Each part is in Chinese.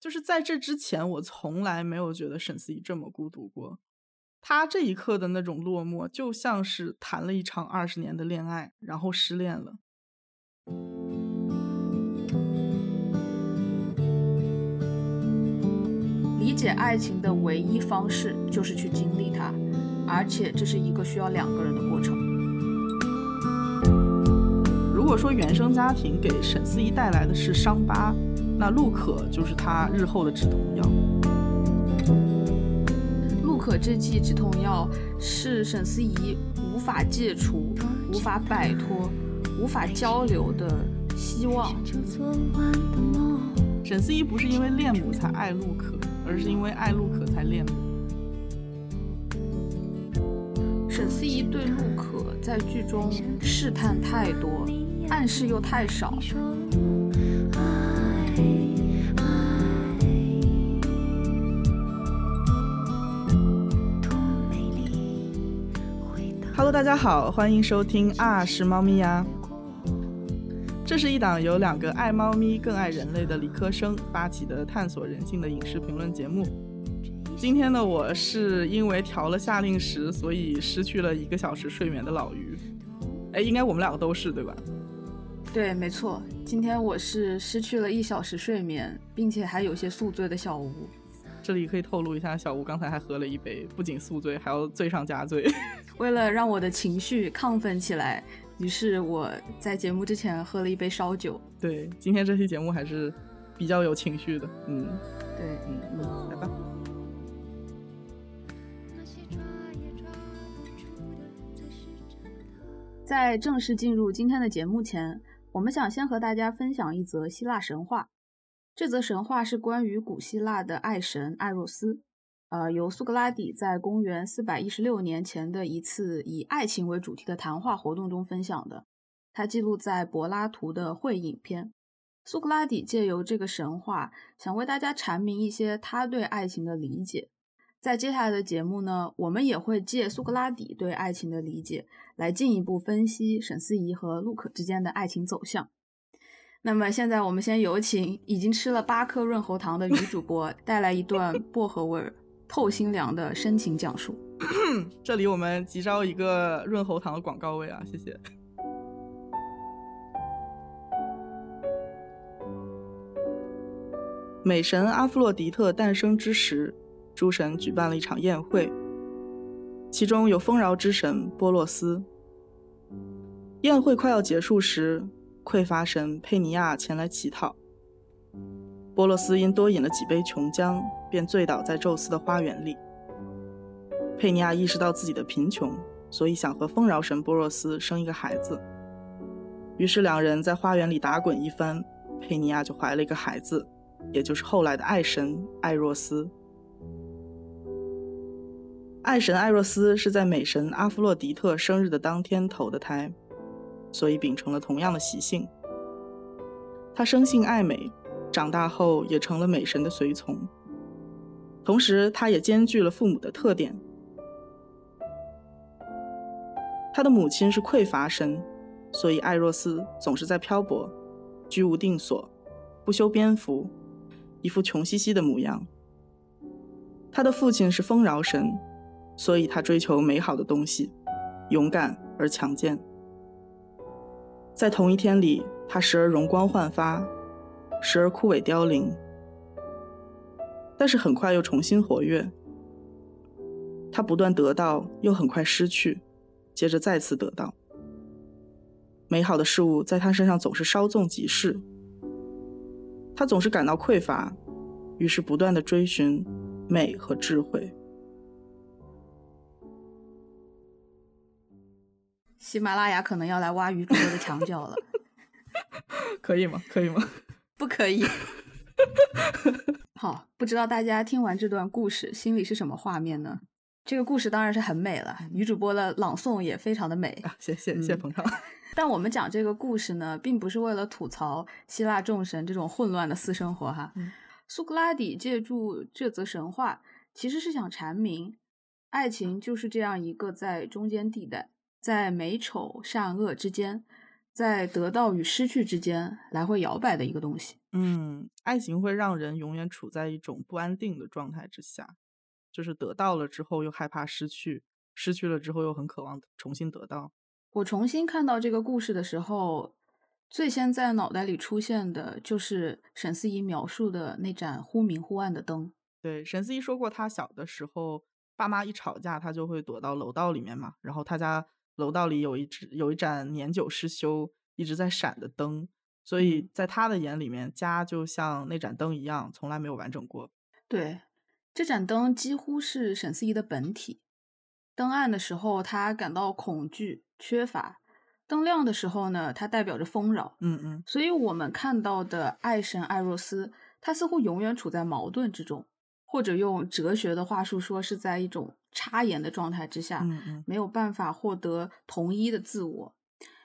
就是在这之前，我从来没有觉得沈思怡这么孤独过。他这一刻的那种落寞，就像是谈了一场二十年的恋爱，然后失恋了。理解爱情的唯一方式就是去经历它，而且这是一个需要两个人的过程。如果说原生家庭给沈思怡带来的是伤疤，那陆可就是他日后的止痛药。陆可这剂止痛药是沈思怡无法戒除、无法摆脱、无法交流的希望。沈思怡不是因为恋母才爱陆可。而是因为爱陆可才恋母。沈思怡对陆可在剧中试探太多，暗示又太少。大家好，欢迎收听啊是猫咪呀。这是一档由两个爱猫咪更爱人类的理科生发起的探索人性的影视评论节目。今天的我是因为调了夏令时，所以失去了一个小时睡眠的老于。哎，应该我们两个都是对吧？对，没错。今天我是失去了一小时睡眠，并且还有些宿醉的小吴。这里可以透露一下，小吴刚才还喝了一杯，不仅宿醉，还要醉上加醉。为了让我的情绪亢奋起来。于是我在节目之前喝了一杯烧酒。对，今天这期节目还是比较有情绪的。嗯，对，嗯嗯，来吧。在正式进入今天的节目前，我们想先和大家分享一则希腊神话。这则神话是关于古希腊的爱神艾若斯。呃，由苏格拉底在公元四百一十六年前的一次以爱情为主题的谈话活动中分享的，他记录在柏拉图的会影片。苏格拉底借由这个神话，想为大家阐明一些他对爱情的理解。在接下来的节目呢，我们也会借苏格拉底对爱情的理解，来进一步分析沈思怡和陆可之间的爱情走向。那么现在，我们先有请已经吃了八颗润喉糖的女主播，带来一段薄荷味儿。透心凉的深情讲述。这里我们急招一个润喉糖的广告位啊，谢谢。美神阿芙洛狄特诞生之时，诸神举办了一场宴会，其中有丰饶之神波洛斯。宴会快要结束时，匮乏神佩尼亚前来乞讨。波洛斯因多饮了几杯琼浆，便醉倒在宙斯的花园里。佩尼亚意识到自己的贫穷，所以想和丰饶神波洛斯生一个孩子。于是两人在花园里打滚一番，佩尼亚就怀了一个孩子，也就是后来的爱神艾若斯。爱神艾若斯是在美神阿弗洛狄特生日的当天投的胎，所以秉承了同样的习性。他生性爱美。长大后也成了美神的随从，同时他也兼具了父母的特点。他的母亲是匮乏神，所以艾若斯总是在漂泊，居无定所，不修边幅，一副穷兮兮的模样。他的父亲是丰饶神，所以他追求美好的东西，勇敢而强健。在同一天里，他时而容光焕发。时而枯萎凋零，但是很快又重新活跃。他不断得到，又很快失去，接着再次得到。美好的事物在他身上总是稍纵即逝。他总是感到匮乏，于是不断的追寻美和智慧。喜马拉雅可能要来挖鱼主播的墙角了，可以吗？可以吗？不可以。好，不知道大家听完这段故事心里是什么画面呢？这个故事当然是很美了，女主播的朗诵也非常的美。谢谢谢谢捧场。但我们讲这个故事呢，并不是为了吐槽希腊众神这种混乱的私生活哈。苏格拉底借助这则神话，其实是想阐明，爱情就是这样一个在中间地带，在美丑善恶之间。在得到与失去之间来回摇摆的一个东西。嗯，爱情会让人永远处在一种不安定的状态之下，就是得到了之后又害怕失去，失去了之后又很渴望重新得到。我重新看到这个故事的时候，最先在脑袋里出现的就是沈思怡描述的那盏忽明忽暗的灯。对，沈思怡说过，她小的时候，爸妈一吵架，她就会躲到楼道里面嘛。然后她家楼道里有一只有一盏年久失修、一直在闪的灯，所以在他的眼里面，家就像那盏灯一样，从来没有完整过。对，这盏灯几乎是沈思怡的本体。灯暗的时候，他感到恐惧、缺乏；灯亮的时候呢，它代表着丰饶。嗯嗯。所以我们看到的爱神艾若斯，他似乎永远处在矛盾之中。或者用哲学的话术说，是在一种插言的状态之下，嗯嗯，没有办法获得同一的自我，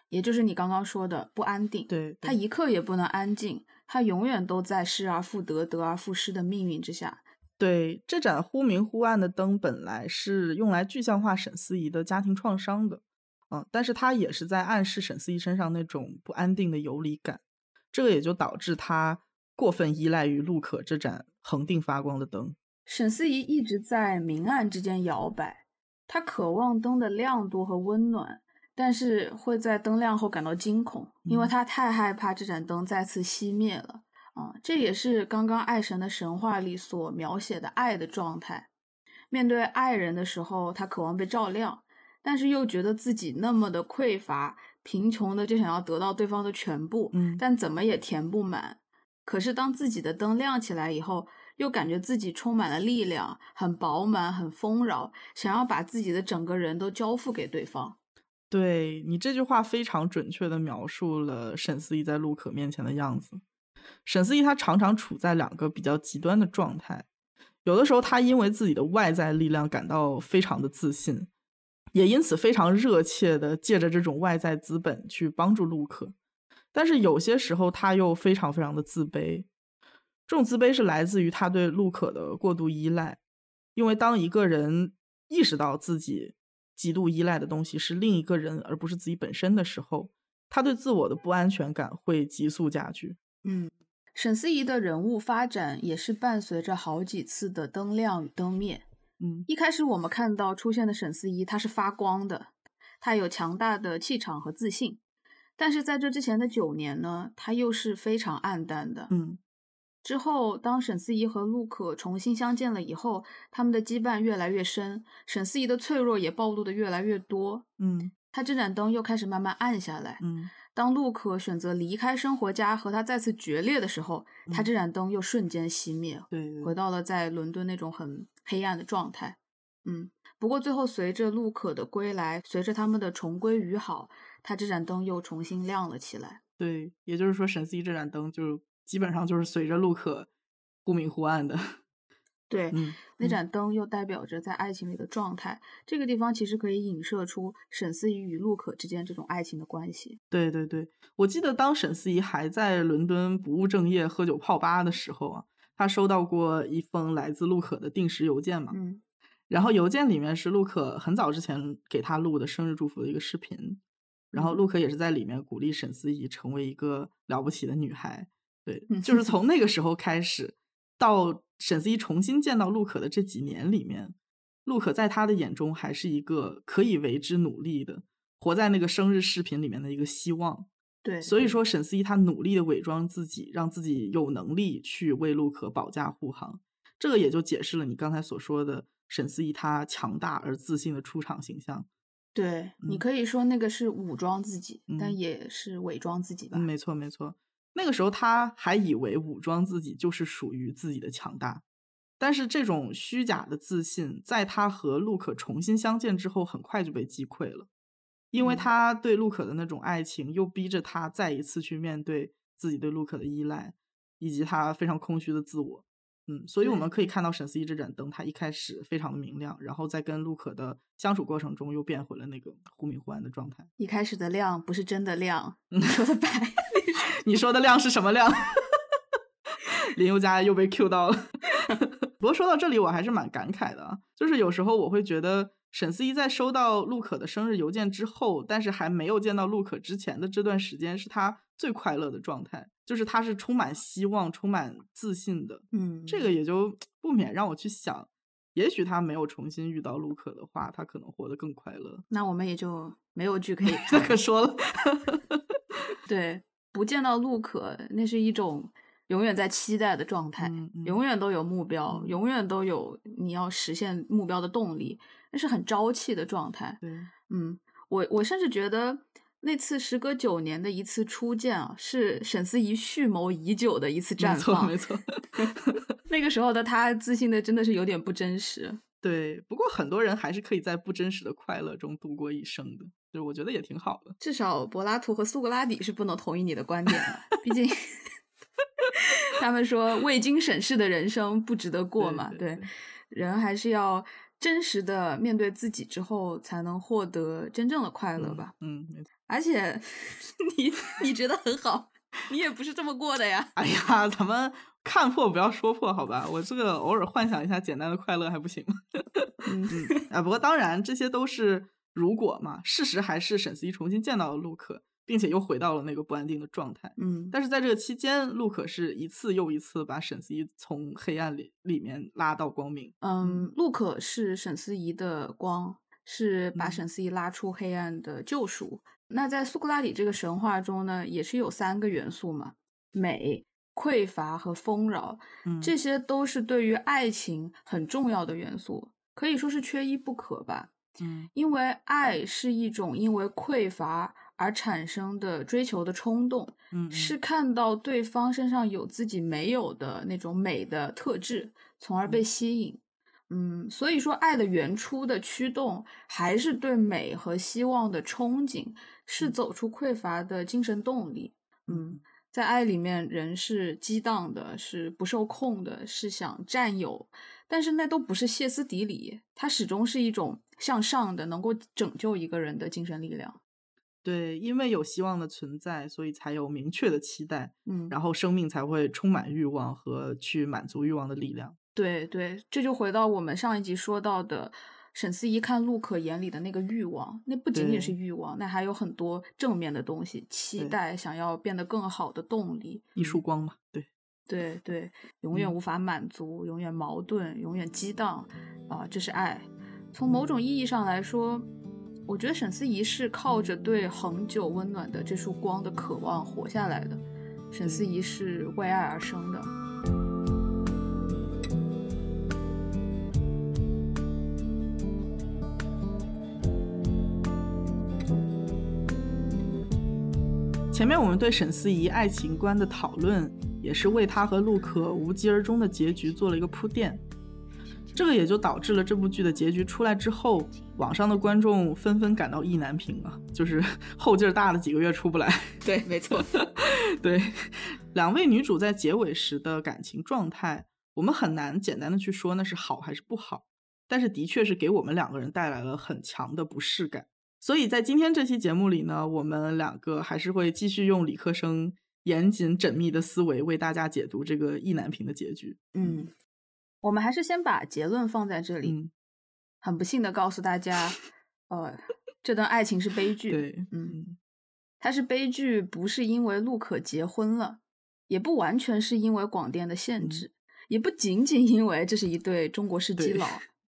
也就是你刚刚说的不安定。对，他一刻也不能安静，他永远都在失而复得、得而复失的命运之下。对，这盏忽明忽暗的灯本来是用来具象化沈思怡的家庭创伤的，嗯，但是它也是在暗示沈思怡身上那种不安定的游离感，这个也就导致他过分依赖于陆可这盏。恒定发光的灯，沈思怡一直在明暗之间摇摆。她渴望灯的亮度和温暖，但是会在灯亮后感到惊恐，因为她太害怕这盏灯再次熄灭了。啊，这也是刚刚爱神的神话里所描写的爱的状态。面对爱人的时候，他渴望被照亮，但是又觉得自己那么的匮乏，贫穷的就想要得到对方的全部，嗯，但怎么也填不满。可是，当自己的灯亮起来以后，又感觉自己充满了力量，很饱满，很丰饶，想要把自己的整个人都交付给对方。对你这句话非常准确的描述了沈思怡在陆可面前的样子。沈思怡她常常处在两个比较极端的状态，有的时候她因为自己的外在力量感到非常的自信，也因此非常热切的借着这种外在资本去帮助陆可。但是有些时候，他又非常非常的自卑，这种自卑是来自于他对陆可的过度依赖。因为当一个人意识到自己极度依赖的东西是另一个人，而不是自己本身的时候，他对自我的不安全感会急速加剧。嗯，沈思怡的人物发展也是伴随着好几次的灯亮与灯灭。嗯，一开始我们看到出现的沈思怡，她是发光的，她有强大的气场和自信。但是在这之前的九年呢，他又是非常暗淡的。嗯，之后当沈思怡和陆可重新相见了以后，他们的羁绊越来越深，沈思怡的脆弱也暴露的越来越多。嗯，他这盏灯又开始慢慢暗下来。嗯，当陆可选择离开生活家和他再次决裂的时候，他这盏灯又瞬间熄灭，对，回到了在伦敦那种很黑暗的状态。嗯，不过最后随着陆可的归来，随着他们的重归于好。他这盏灯又重新亮了起来。对，也就是说，沈思怡这盏灯就基本上就是随着陆可忽明忽暗的。对，嗯，那盏灯又代表着在爱情里的状态。这个地方其实可以影射出沈思怡与陆可之间这种爱情的关系。对对对，我记得当沈思怡还在伦敦不务正业、喝酒泡吧的时候啊，她收到过一封来自陆可的定时邮件嘛。嗯，然后邮件里面是陆可很早之前给他录的生日祝福的一个视频。然后陆可也是在里面鼓励沈思怡成为一个了不起的女孩，对，就是从那个时候开始，到沈思怡重新见到陆可的这几年里面，陆可在他的眼中还是一个可以为之努力的，活在那个生日视频里面的一个希望。对，所以说沈思怡她努力的伪装自己，让自己有能力去为陆可保驾护航，这个也就解释了你刚才所说的沈思怡她强大而自信的出场形象。对你可以说那个是武装自己，但也是伪装自己吧。没错，没错。那个时候他还以为武装自己就是属于自己的强大，但是这种虚假的自信，在他和陆可重新相见之后，很快就被击溃了，因为他对陆可的那种爱情，又逼着他再一次去面对自己对陆可的依赖，以及他非常空虚的自我。嗯，所以我们可以看到沈思怡这盏灯，它一开始非常的明亮，然后在跟陆可的相处过程中，又变回了那个忽明忽暗的状态。一开始的亮不是真的亮，你说的白，你说的亮是什么亮？林宥嘉又被 Q 到了。不过说到这里，我还是蛮感慨的，就是有时候我会觉得沈思怡在收到陆可的生日邮件之后，但是还没有见到陆可之前的这段时间，是他最快乐的状态，就是他是充满希望、充满自信的。嗯，这个也就不免让我去想，也许他没有重新遇到陆可的话，他可能活得更快乐。那我们也就没有剧可以。可说了，对，不见到陆可，那是一种永远在期待的状态，嗯嗯永远都有目标，嗯永远都有你要实现目标的动力，那是很朝气的状态。对，嗯，我我甚至觉得那次时隔九年的一次初见啊，是沈思怡蓄谋已久的一次绽放没错放。没错。那个时候的她自信的真的是有点不真实。对，不过很多人还是可以在不真实的快乐中度过一生的，就是我觉得也挺好的。至少柏拉图和苏格拉底是不能同意你的观点的，毕竟 他们说未经审视的人生不值得过嘛。对对对人还是要真实的面对自己之后，才能获得真正的快乐吧。嗯，没错。而且 你你觉得很好，你也不是这么过的呀。哎呀，咱们看破不要说破，好吧？我这个偶尔幻想一下简单的快乐还不行吗？嗯嗯，啊，不过当然这些都是如果嘛，事实还是沈思怡重新见到了陆可，并且又回到了那个不安定的状态。嗯但是在这个期间，陆可是一次又一次把沈思怡从黑暗里里面拉到光明。嗯，陆可是沈思怡的光，是把嗯沈思怡拉出黑暗的救赎。那在苏格拉底这个神话中呢，也是有三个元素嘛：美、匮乏和丰饶。嗯，这些都是对于爱情很重要的元素，可以说是缺一不可吧。嗯因为爱是一种因为匮乏而产生的追求的冲动，嗯是看到对方身上有自己没有的那种美的特质，从而被吸引。嗯，所以说爱的原初的驱动还是对美和希望的憧憬，是嗯走出匮乏的精神动力。嗯，在爱里面，人是激荡的，是不受控的，是想占有，但是那都不是歇斯底里，它始终是一种向上的，能够拯救一个人的精神力量。对，因为有希望的存在，所以才有明确的期待，嗯，然后生命才会充满欲望和去满足欲望的力量。对对，这就回到我们上一集说到的沈思怡看陆可眼里的那个欲望，那不仅仅是欲望，那还有很多正面的东西，期待想要变得更好的动力。一束光嘛，对，对对，永远嗯无法满足，永远矛盾，永远激荡，啊、这是爱。从某种意义上来说，我觉得沈思怡是靠着对恒久温暖的这束光的渴望活下来的。沈思怡是为爱而生的。前面我们对沈思怡爱情观的讨论，也是为她和陆可无疾而终的结局做了一个铺垫。这个也就导致了这部剧的结局出来之后，网上的观众纷纷感到意难平啊，就是 后劲儿大了几个月出不来。对，没错。对，两位女主在结尾时的感情状态，我们很难简单的去说那是好还是不好，但是的确是给我们两个人带来了很强的不适感。所以在今天这期节目里呢，我们两个还是会继续用理科生严谨缜密的思维为大家解读这个意难平的结局。嗯，我们还是先把结论放在这里。嗯，很不幸的告诉大家，呃，这段爱情是悲剧。对，嗯，它是悲剧，不是因为陆可结婚了，也不完全是因为广电的限制，也不仅仅因为这是一对中国式基佬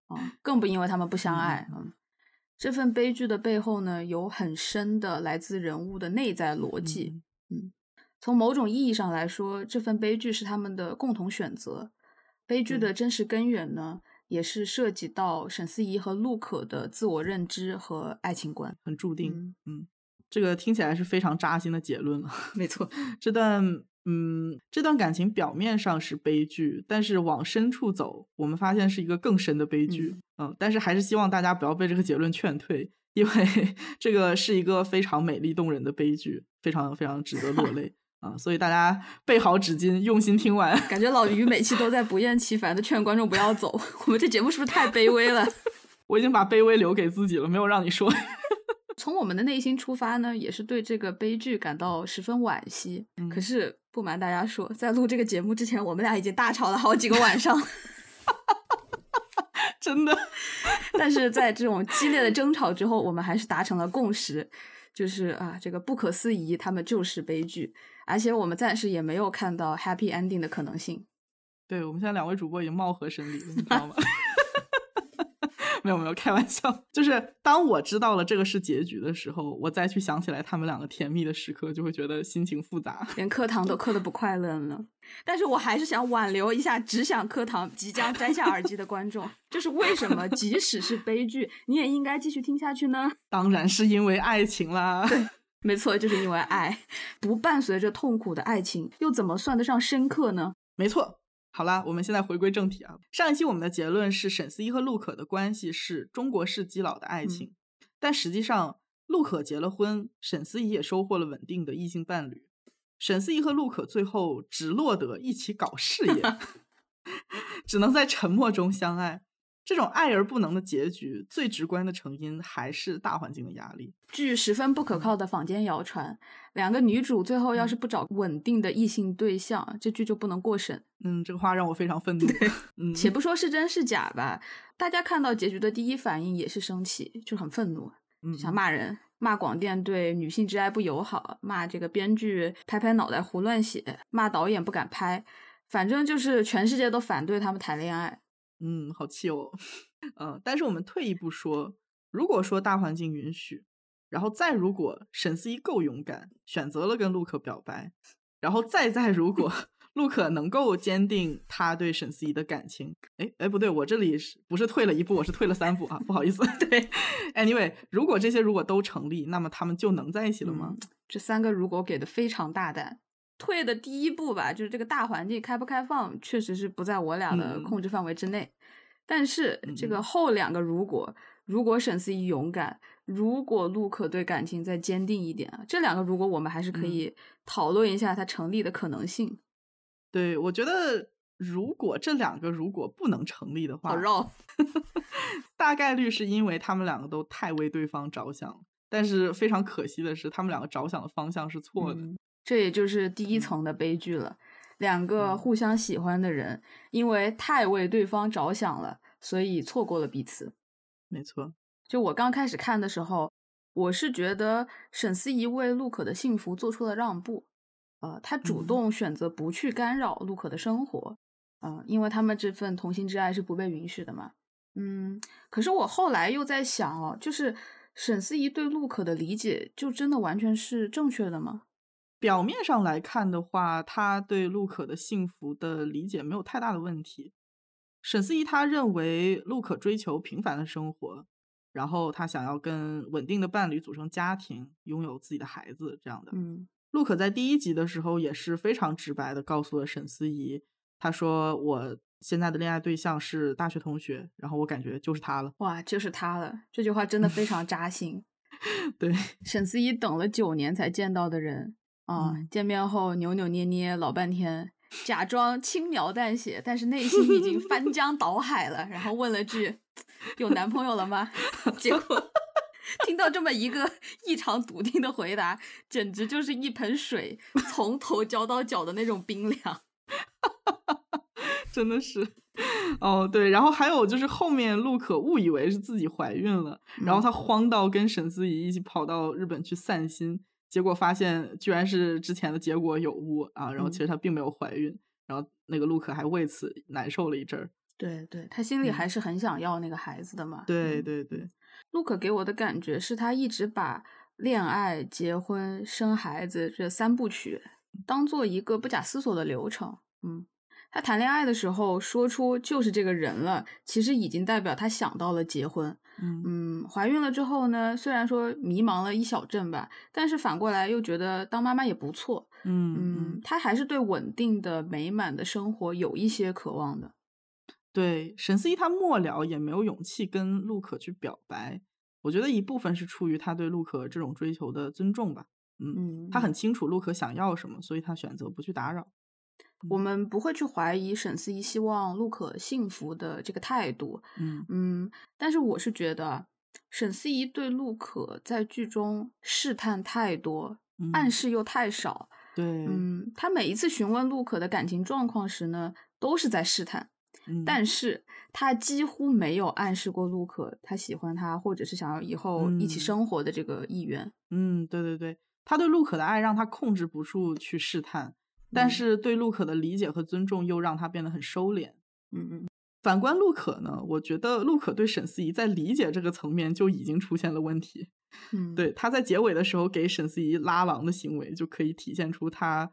啊、更不因为他们不相爱。嗯嗯，这份悲剧的背后呢，有很深的来自人物的内在逻辑。嗯从某种意义上来说，这份悲剧是他们的共同选择。悲剧的真实根源呢，也是涉及到沈思怡和陆可的自我认知和爱情观。很注定。嗯嗯，这个听起来是非常扎心的结论了。没错，这段嗯，这段感情表面上是悲剧，但是往深处走，我们发现是一个更深的悲剧。嗯但是还是希望大家不要被这个结论劝退，因为 这个是一个非常美丽动人的悲剧，非常非常值得落泪 啊！所以大家备好纸巾，用心听完。感觉老于每期都在不厌其烦的劝观众不要走。我们这节目是不是太卑微了？我已经把卑微留给自己了，没有让你说。从我们的内心出发呢，也是对这个悲剧感到十分惋惜。嗯可是不瞒大家说，在录这个节目之前，我们俩已经大吵了好几个晚上。真的。但是在这种激烈的争吵之后，我们还是达成了共识，就是啊，这个不可思议，他们就是悲剧，而且我们暂时也没有看到 happy ending 的可能性。对，我们现在两位主播已经貌合神离了，你知道吗？没有没有，开玩笑。就是当我知道了这个是结局的时候，我再去想起来他们两个甜蜜的时刻，就会觉得心情复杂，连课堂都课的不快乐了。但是我还是想挽留一下只想课堂、即将摘下耳机的观众。就是为什么，即使是悲剧，你也应该继续听下去呢？当然是因为爱情啦。对，没错，就是因为爱。不伴随着痛苦的爱情，又怎么算得上深刻呢？没错。好啦，我们现在回归正题啊。上一期我们的结论是沈思怡和陆可的关系是中国式基佬的爱情，但实际上陆可结了婚，沈思怡也收获了稳定的异性伴侣。沈思怡和陆可最后只落得一起搞事业，只能在沉默中相爱。这种爱而不能的结局，最直观的成因还是大环境的压力。据十分不可靠的坊间谣传，两个女主最后要是不找稳定的异性对象，这剧就不能过审。嗯，这个话让我非常愤怒。嗯，且不说是真是假吧，大家看到结局的第一反应也是生气，就很愤怒，想骂人，骂广电对女性之爱不友好，骂这个编剧拍拍脑袋胡乱写，骂导演不敢拍，反正就是全世界都反对他们谈恋爱。嗯，好气哦，嗯，但是我们退一步说，如果说大环境允许，然后再如果沈思怡够勇敢，选择了跟陆可表白，然后再再如果 陆可能够坚定他对沈思怡的感情，哎哎不对，我这里是不是退了一步？我是退了三步啊，不好意思。对，anyway，如果这些如果都成立，那么他们就能在一起了吗？这三个如果给的非常大胆。退的第一步吧，就是这个大环境开不开放，确实是不在我俩的控制范围之内。但是这个后两个，如果如果沈思怡勇敢，如果陆可对感情再坚定一点啊，这两个如果我们还是可以讨论一下它成立的可能性。对，我觉得如果这两个如果不能成立的话，好绕，大概率是因为他们两个都太为对方着想。但是非常可惜的是，他们两个着想的方向是错的。这也就是第一层的悲剧了。两个互相喜欢的人，因为太为对方着想了，所以错过了彼此。没错，就我刚开始看的时候，我是觉得沈思怡为陆可的幸福做出了让步。呃，她主动选择不去干扰陆可的生活。嗯，因为他们这份同心之爱是不被允许的嘛。嗯，可是我后来又在想哦，就是沈思怡对陆可的理解，就真的完全是正确的吗？表面上来看的话，他对陆可的幸福的理解没有太大的问题。沈思怡他认为陆可追求平凡的生活，然后他想要跟稳定的伴侣组成家庭，拥有自己的孩子这样的。嗯，陆可在第一集的时候也是非常直白的告诉了沈思怡，他说我现在的恋爱对象是大学同学，然后我感觉就是他了。哇，就是他了！这句话真的非常扎心。对，沈思怡等了九年才见到的人。啊！见面后扭扭捏捏老半天，假装轻描淡写，但是内心已经翻江倒海了。然后问了句：“有男朋友了吗？”结果听到这么一个异常笃定的回答，简直就是一盆水从头浇到脚的那种冰凉。真的是哦，对。然后还有就是后面陆可误以为是自己怀孕了，然后她慌到跟沈思怡一起跑到日本去散心。结果发现居然是之前的结果有误啊，然后其实她并没有怀孕，然后那个陆可还为此难受了一阵儿。对对，她心里还是很想要那个孩子的嘛。对对对，陆可给我的感觉是她一直把恋爱、结婚、生孩子这三部曲当做一个不假思索的流程。嗯。他谈恋爱的时候说出就是这个人了，其实已经代表他想到了结婚。嗯，怀孕了之后呢，虽然说迷茫了一小阵吧，但是反过来又觉得当妈妈也不错。嗯嗯，他还是对稳定的、美满的生活有一些渴望的。对，沈思怡他末了也没有勇气跟陆可去表白，我觉得一部分是出于他对陆可这种追求的尊重吧。嗯，他很清楚陆可想要什么，所以他选择不去打扰。我们不会去怀疑沈思怡希望陆可幸福的这个态度，嗯。嗯，但是我是觉得沈思怡对陆可在剧中试探太多，暗示又太少。对，嗯，他每一次询问陆可的感情状况时呢，都是在试探，嗯。但是他几乎没有暗示过陆可他喜欢他，或者是想要以后一起嗯。生活的这个意愿。嗯，对对对，他对陆可的爱让他控制不住去试探，但嗯是对陆可的理解和尊重又让他变得很收敛。嗯嗯反观陆可呢，我觉得陆可对沈思怡在理解这个层面就已经出现了问题。嗯，对，他在结尾的时候给沈思怡拉郎的行为，就可以体现出他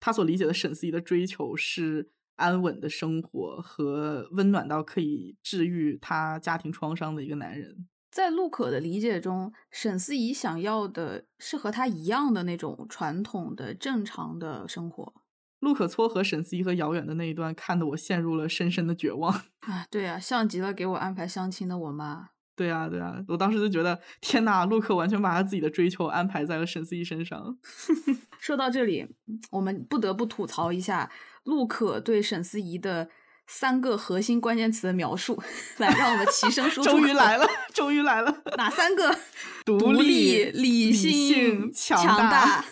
他所理解的沈思怡的追求是安稳的生活和温暖到可以治愈他家庭创伤的一个男人。在陆可的理解中，沈思怡想要的是和他一样的那种传统的正常的生活陆可撮合沈思怡和遥远的那一段，看得我陷入了深深的绝望。啊。对啊，像极了给我安排相亲的我妈。对啊，对啊，我当时就觉得天呐，陆可完全把他自己的追求安排在了沈思怡身上。说到这里，我们不得不吐槽一下陆可对沈思怡的三个核心关键词的描述，来让我们齐声说出 终于来了，终于来了！哪三个？独独立、理性、强大。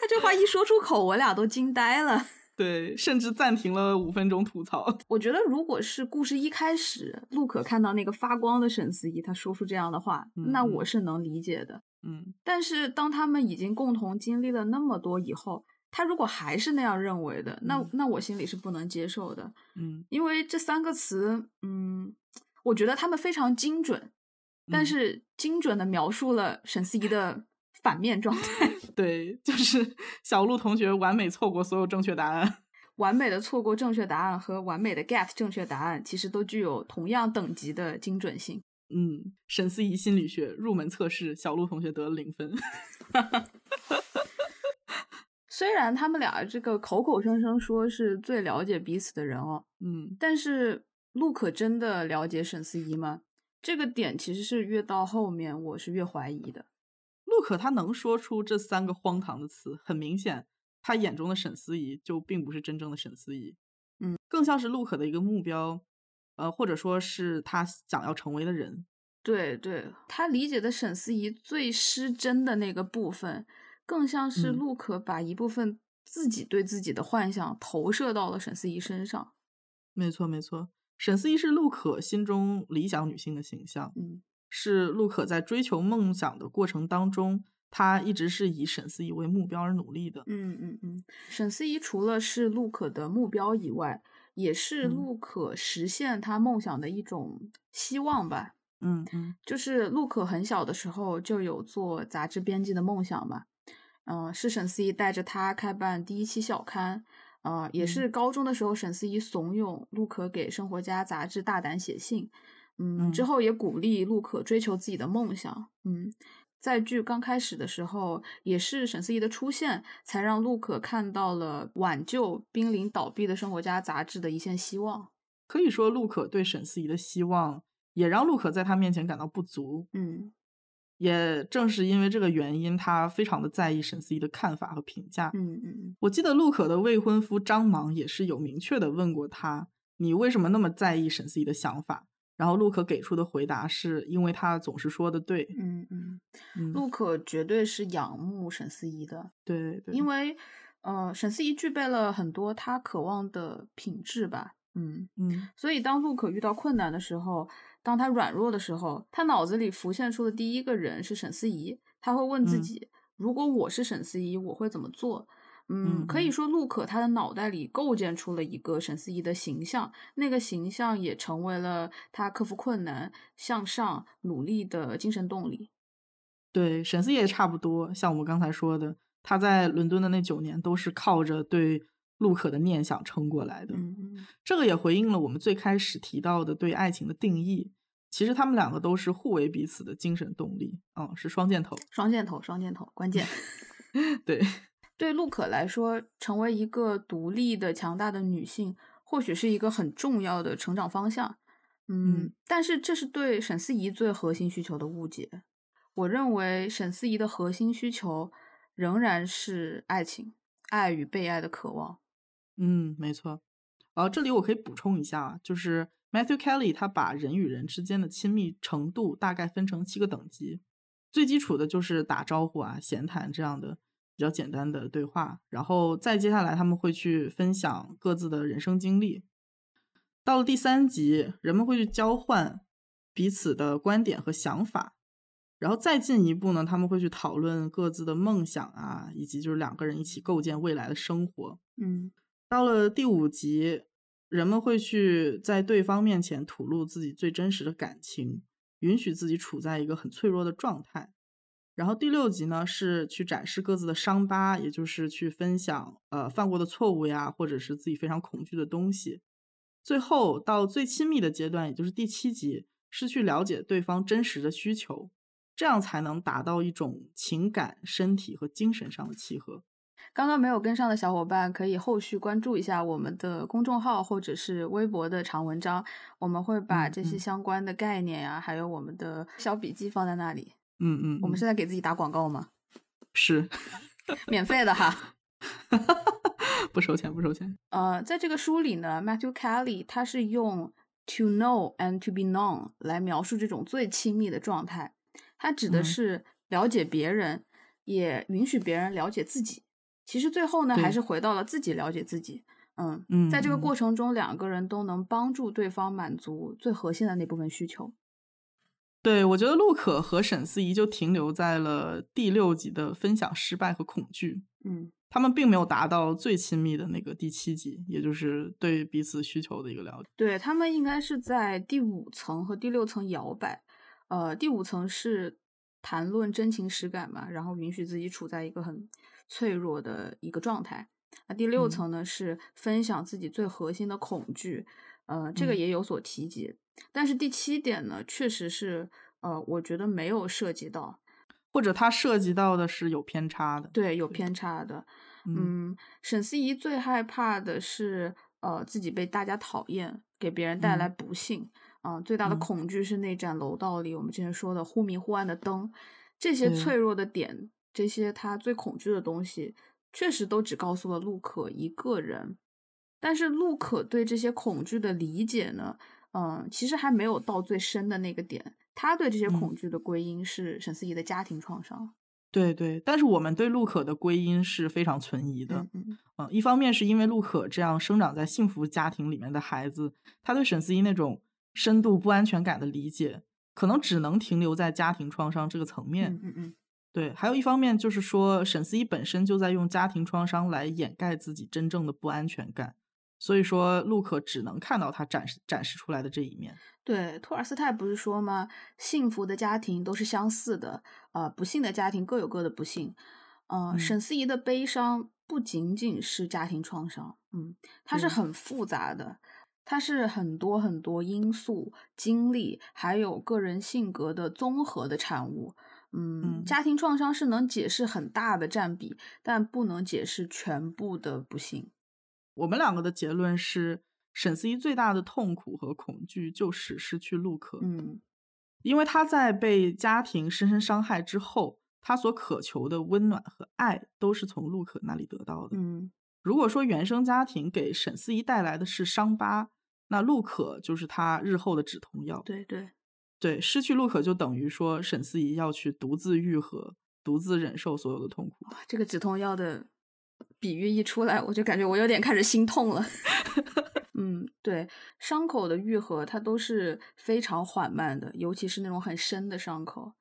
他这话一说出口，我俩都惊呆了。对，甚至暂停了五分钟吐槽。我觉得，如果是故事一开始，陆可看到那个发光的沈思怡，他说出这样的话，嗯那我是能理解的。嗯但是，当他们已经共同经历了那么多以后，他如果还是那样认为的，那嗯那我心里是不能接受的。嗯因为这三个词，嗯，我觉得他们非常精准，但嗯是精准的描述了沈思怡的反面状态，对，就是小鹿同学完美错过所有正确答案。完美的错过正确答案和完美的 get 正确答案，其实都具有同样等级的精准性。嗯，沈思怡心理学入门测试，小鹿同学得了零分。虽然他们俩这个口口声声说是最了解彼此的人哦，嗯但是陆可真的了解沈思怡吗？这个点其实是越到后面我是越怀疑的。陆可他能说出这三个荒唐的词，很明显，他眼中的沈思怡就并不是真正的沈思怡，嗯，更像是陆可的一个目标，呃，或者说是他想要成为的人。对对，他理解的沈思怡最失真的那个部分，更像是嗯。陆可把一部分自己对自己的幻想投射到了沈思怡身上。没错，没错，沈思怡是陆可心中理想女性的形象，嗯是陆可在追求梦想的过程当中，他一直是以沈思怡为目标而努力的。嗯嗯嗯，沈思怡除了是陆可的目标以外，也是嗯陆可实现他梦想的一种希望吧。嗯嗯就是陆可很小的时候就有做杂志编辑的梦想嘛，嗯、是沈思怡带着他开办第一期小刊，呃，也嗯是高中的时候沈思怡怂恿陆可给《生活家》杂志大胆写信，嗯，之嗯后也鼓励陆可追求自己的梦想，嗯。在剧刚开始的时候，也是沈思怡的出现，才让陆可看到了挽救濒临倒闭的《生活家》杂志的一线希望。可以说，陆可对沈思怡的希望，也让陆可在他面前感到不足。嗯也正是因为这个原因，他非常的在意沈思怡的看法和评价。嗯嗯嗯我记得陆可的未婚夫张芒也是有明确的问过他：“你为什么那么在意沈思怡的想法？”然后陆可给出的回答是因为他总是说的对。嗯嗯。嗯，陆可绝对是仰慕沈思怡的，对对对，因为呃，沈思怡具备了很多他渴望的品质吧，嗯，嗯所以当陆可遇到困难的时候，当他软弱的时候，他脑子里浮现出的第一个人是沈思怡，他会问自嗯己，如果我是沈思怡，我会怎么做？嗯，嗯可以嗯说陆可他的脑袋里构建出了一个沈思怡的形象，那个形象也成为了他克服困难、向上努力的精神动力。对，沈思怡也差不多，像我们刚才说的，他在伦敦的那九年都是靠着对陆可的念想撑过来的。嗯嗯这个也回应了我们最开始提到的对爱情的定义。其实他们两个都是互为彼此的精神动力，嗯，是双箭头。双箭头，双箭头，关键。对，对陆可来说，成为一个独立的、强大的女性，或许是一个很重要的成长方向。嗯，嗯但是这是对沈思怡最核心需求的误解。我认为沈思怡的核心需求仍然是爱情，爱与被爱的渴望。嗯，没错。呃，这里我可以补充一下啊，就是 Matthew Kelly 他把人与人之间的亲密程度大概分成七个等级，最基础的就是打招呼啊、闲谈这样的比较简单的对话，然后再接下来他们会去分享各自的人生经历。到了第三集，人们会去交换彼此的观点和想法，然后再进一步呢，他们会去讨论各自的梦想啊，以及就是两个人一起构建未来的生活。嗯，到了第五集，人们会去在对方面前吐露自己最真实的感情，允许自己处在一个很脆弱的状态。然后第六集呢，是去展示各自的伤疤，也就是去分享呃犯过的错误呀，或者是自己非常恐惧的东西。最后到最亲密的阶段，也就是第七集，是去了解对方真实的需求，这样才能达到一种情感、身体和精神上的契合。刚刚没有跟上的小伙伴，可以后续关注一下我们的公众号或者是微博的长文章，我们会把这些相关的概念呀，还有我们的小笔记放在那里。嗯嗯，我们是在给自己打广告吗？是，免费的哈，不收钱不收钱。呃，在这个书里呢，Matthew Kelly 他是用 to know and to be known 来描述这种最亲密的状态，它指的是了解别人，也允许别人了解自己。其实最后呢，还是回到了自己了解自己。嗯嗯，在这个过程中，两个人都能帮助对方满足最核心的那部分需求。对，我觉得陆可和沈思怡就停留在了第六集的分享失败和恐惧，嗯，他们并没有达到最亲密的那个第七集，也就是对彼此需求的一个了解。对他们应该是在第五层和第六层摇摆，呃，第五层是谈论真情实感嘛，然后允许自己处在一个很脆弱的一个状态。那第六层呢是分享自己最核心的恐惧，呃，这个也有所提及。但是第七点呢，确实是，呃，我觉得没有涉及到，或者它涉及到的是有偏差的，对，有偏差的。嗯，沈思怡最害怕的是，呃，自己被大家讨厌，给别人带来不幸。嗯，最大的恐惧是那盏楼道里我们之前说的忽明忽暗的灯，这些脆弱的点，这些他最恐惧的东西，确实都只告诉了陆可一个人。但是陆可对这些恐惧的理解呢？嗯，其实还没有到最深的那个点。他对这些恐惧的归因是沈思怡的家庭创伤。对对，但是我们对陆可的归因是非常存疑的。嗯嗯，一方面是因为陆可这样生长在幸福家庭里面的孩子，他对沈思怡那种深度不安全感的理解，可能只能停留在家庭创伤这个层面。嗯嗯。对，还有一方面就是说，沈思怡本身就在用家庭创伤来掩盖自己真正的不安全感。所以说，陆可只能看到他展示展示出来的这一面。对，托尔斯泰不是说吗？幸福的家庭都是相似的，呃，不幸的家庭各有各的不幸。嗯，沈思怡的悲伤不仅仅是家庭创伤，嗯，它是很复杂的，它是很多很多因素、经历还有个人性格的综合的产物。嗯，家庭创伤是能解释很大的占比，但不能解释全部的不幸。我们两个的结论是，沈思怡最大的痛苦和恐惧就是失去陆可。嗯，因为他在被家庭深深伤害之后，他所渴求的温暖和爱都是从陆可那里得到的。嗯，如果说原生家庭给沈思怡带来的是伤疤，那陆可就是他日后的止痛药。对对对，失去陆可就等于说沈思怡要去独自愈合，独自忍受所有的痛苦。哇这个止痛药的。比喻一出来，我就感觉我有点开始心痛了。嗯，对，伤口的愈合它都是非常缓慢的，尤其是那种很深的伤口。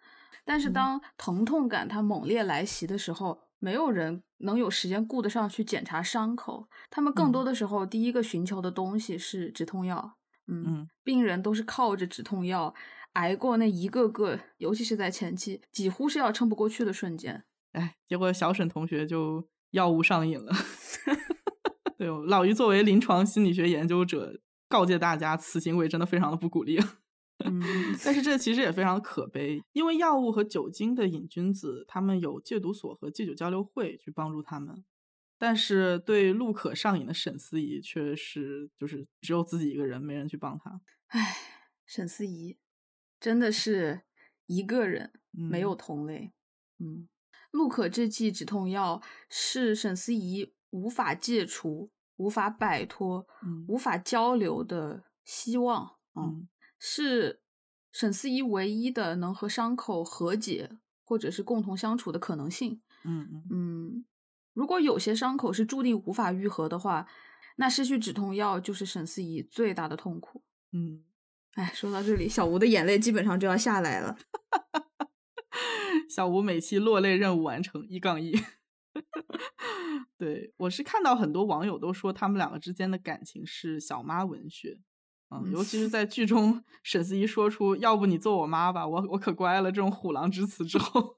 但是当疼痛感它猛烈来袭的时候，没有人能有时间顾得上去检查伤口。他们更多的时候，第一个寻求的东西是止痛药。嗯，病人都是靠着止痛药挨过那一个个，尤其是在前期，几乎是要撑不过去的瞬间。哎，结果小沈同学就。药物上瘾了，对，老于作为临床心理学研究者，告诫大家，此行为真的非常的不鼓励。嗯，但是这其实也非常可悲，因为药物和酒精的瘾君子，他们有戒毒所和戒酒交流会去帮助他们，但是对陆可上瘾的沈思怡却是就是只有自己一个人，没人去帮他。唉，沈思怡真的是一个人，没有同类。嗯。陆可这剂止痛药是沈思怡无法戒除、无法摆脱、无法交流的希望。嗯，是沈思怡唯一的能和伤口和解或者是共同相处的可能性。嗯嗯，如果有些伤口是注定无法愈合的话，那失去止痛药就是沈思怡最大的痛苦。嗯，哎，说到这里，小吴的眼泪基本上就要下来了。小吴每期落泪任务完成一杠一。对我是看到很多网友都说他们两个之间的感情是小妈文学，嗯，尤其是在剧中沈思怡说出“要不你做我妈吧，我我可乖了”这种虎狼之词之后，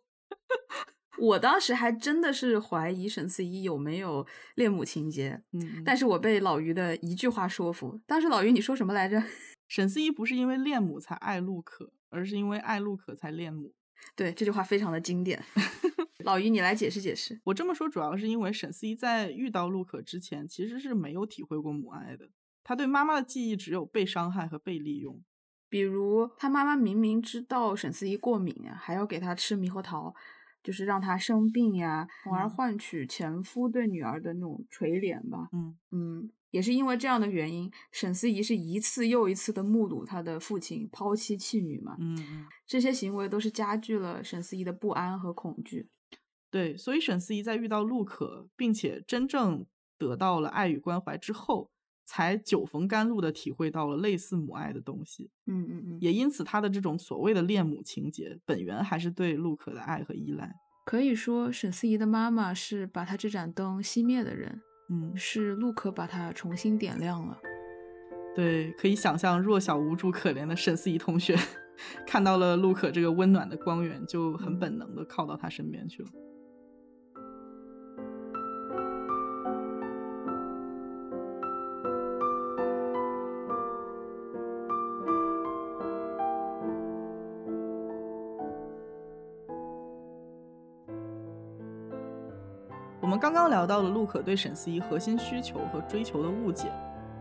我当时还真的是怀疑沈思怡有没有恋母情节，嗯，但是我被老于的一句话说服。当时老于你说什么来着？沈思怡不是因为恋母才爱陆可，而是因为爱陆可才恋母。对，这句话非常的经典。老于，你来解释解释。我这么说主要是因为沈思怡在遇到陆可之前，其实是没有体会过母爱的。她对妈妈的记忆只有被伤害和被利用。比如，她妈妈明明知道沈思怡过敏啊，还要给她吃猕猴桃，就是让她生病呀，从而换取前夫对女儿的那种垂怜吧。嗯嗯。也是因为这样的原因，沈思怡是一次又一次的目睹她的父亲抛妻弃女嘛，嗯嗯，这些行为都是加剧了沈思怡的不安和恐惧。对，所以沈思怡在遇到陆可，并且真正得到了爱与关怀之后，才久逢甘露的体会到了类似母爱的东西。嗯嗯嗯，也因此，她的这种所谓的恋母情节，本源还是对陆可的爱和依赖。可以说，沈思怡的妈妈是把她这盏灯熄灭的人。嗯，是陆可把它重新点亮了。对，可以想象弱小无助、可怜的沈思怡同学，看到了陆可这个温暖的光源，就很本能的靠到他身边去了。们刚刚聊到了陆可对沈思怡核心需求和追求的误解，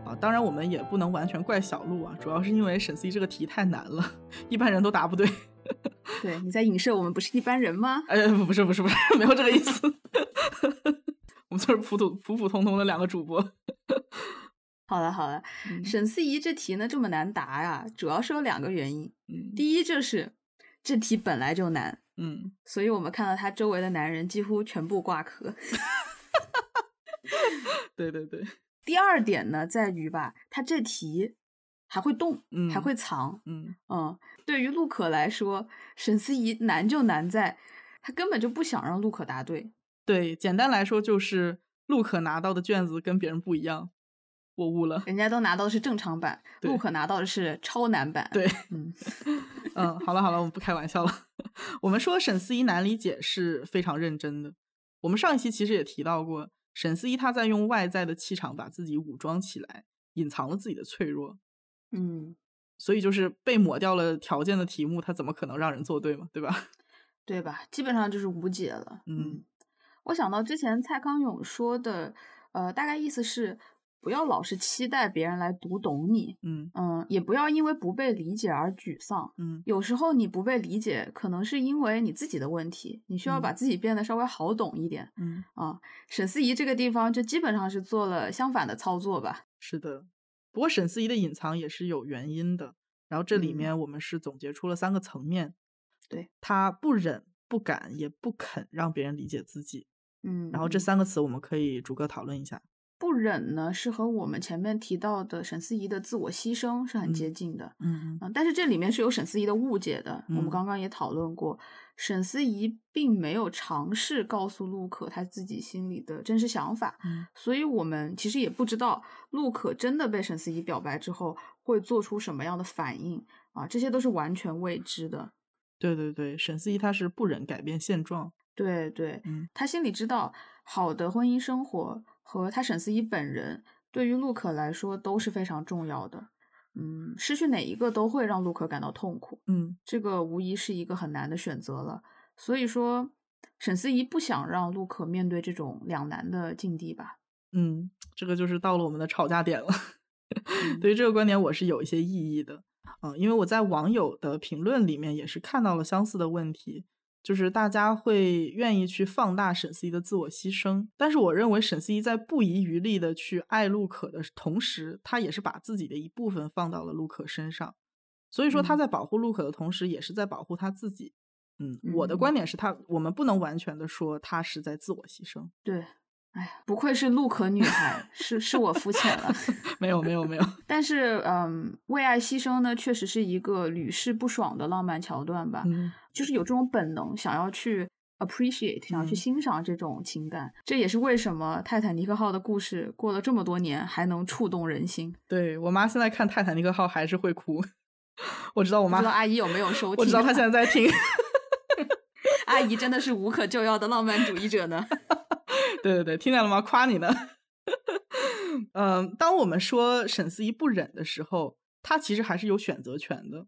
啊，当然我们也不能完全怪小陆啊，主要是因为沈思怡这个题太难了，一般人都答不对。对，你在影射我们不是一般人吗？哎，不是不是不是，没有这个意思。我们就是普普普普通通的两个主播。好了好了，沈思怡这题呢这么难答呀，主要是有两个原因。第一就是这题本来就难。嗯，所以我们看到他周围的男人几乎全部挂科。对对对。第二点呢，在于吧，他这题还会动，嗯，还会藏，嗯嗯。对于陆可来说，沈思怡难就难在，他根本就不想让陆可答对。对，简单来说就是陆可拿到的卷子跟别人不一样。我悟了，人家都拿到的是正常版，陆可拿到的是超难版。对，嗯 嗯，好了好了，我们不开玩笑了。我们说沈思怡难理解是非常认真的。我们上一期其实也提到过，沈思怡她在用外在的气场把自己武装起来，隐藏了自己的脆弱。嗯，所以就是被抹掉了条件的题目，他怎么可能让人做对嘛？对吧？对吧？基本上就是无解了。嗯，我想到之前蔡康永说的，呃，大概意思是。不要老是期待别人来读懂你，嗯。嗯，也不要因为不被理解而沮丧，嗯，有时候你不被理解，可能是因为你自己的问题，你需要把。自己变得稍微好懂一点，嗯。啊，沈思怡这个地方就基本上是做了相反的操作吧。是的，不过沈思怡的隐藏也是有原因的，然后这里面我们是总结出了三个层面，对。他不忍、不敢也不肯让别人理解自己，嗯，然后这三个词我们可以逐个讨论一下。不忍呢，是和我们前面提到的沈思怡的自我牺牲是很接近的，嗯嗯，但是这里面是有沈思怡的误解的。我们刚刚也讨论过，沈思怡并没有尝试告诉陆可他自己心里的真实想法，所以我们其实也不知道陆可真的被沈思怡表白之后会做出什么样的反应啊，这些都是完全未知的。对对对，沈思怡她是不忍改变现状，对对，嗯，他心里知道好的婚姻生活。和他沈思怡本人对于陆可来说都是非常重要的，嗯，失去哪一个都会让陆可感到痛苦，嗯，这个无疑是一个很难的选择了。所以说，沈思怡不想让陆可面对这种两难的境地吧？嗯，这个就是到了我们的吵架点了。对于这个观点，我是有一些异议的，嗯，因为我在网友的评论里面也是看到了相似的问题。就是大家会愿意去放大沈思怡的自我牺牲，但是我认为沈思怡在不遗余力的去爱陆可的同时，她也是把自己的一部分放到了陆可身上，所以说他在保护陆可的同时，也是在保护他自己。嗯，我的观点是他，我们不能完全的说他是在自我牺牲。对，哎呀，不愧是陆可女孩，是是我肤浅了。没有没有没有，但是嗯，为爱牺牲呢，确实是一个屡试不爽的浪漫桥段吧。嗯就是有这种本能，想要去 appreciate，想要去嗯欣赏这种情感。这也是为什么泰坦尼克号的故事过了这么多年还能触动人心。对我妈现在看《泰坦尼克号》还是会哭，我知道我妈不知道阿姨有没有收听？我知道她现在在听。阿姨真的是无可救药的浪漫主义者呢。对对对，听见了吗？夸你呢。嗯，当我们说沈思怡不忍的时候，她其实还是有选择权的，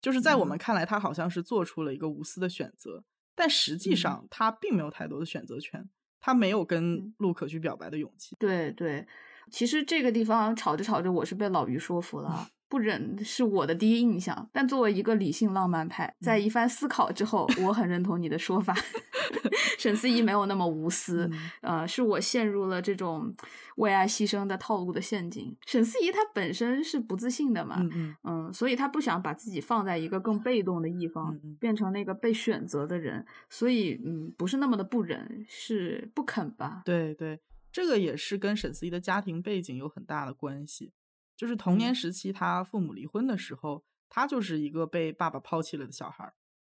就是在我们嗯看来，她好像是做出了一个无私的选择，但实际嗯上她并没有太多的选择权，她没有跟嗯陆可去表白的勇气。对对，其实这个地方吵着吵着，我是被老于说服了。不忍是我的第一印象，但作为一个理性浪漫派，在一番思考之后，我很认同你的说法。沈思怡没有那么无私，嗯呃，是我陷入了这种为爱牺牲的套路的陷阱。沈思怡她本身是不自信的嘛，嗯嗯嗯，所以她不想把自己放在一个更被动的一方，变成那个被选择的人，所以嗯，不是那么的不忍，是不肯吧？对对，这个也是跟沈思怡的家庭背景有很大的关系。就是童年嗯时期，他父母离婚的时候，他就是一个被爸爸抛弃了的小孩儿，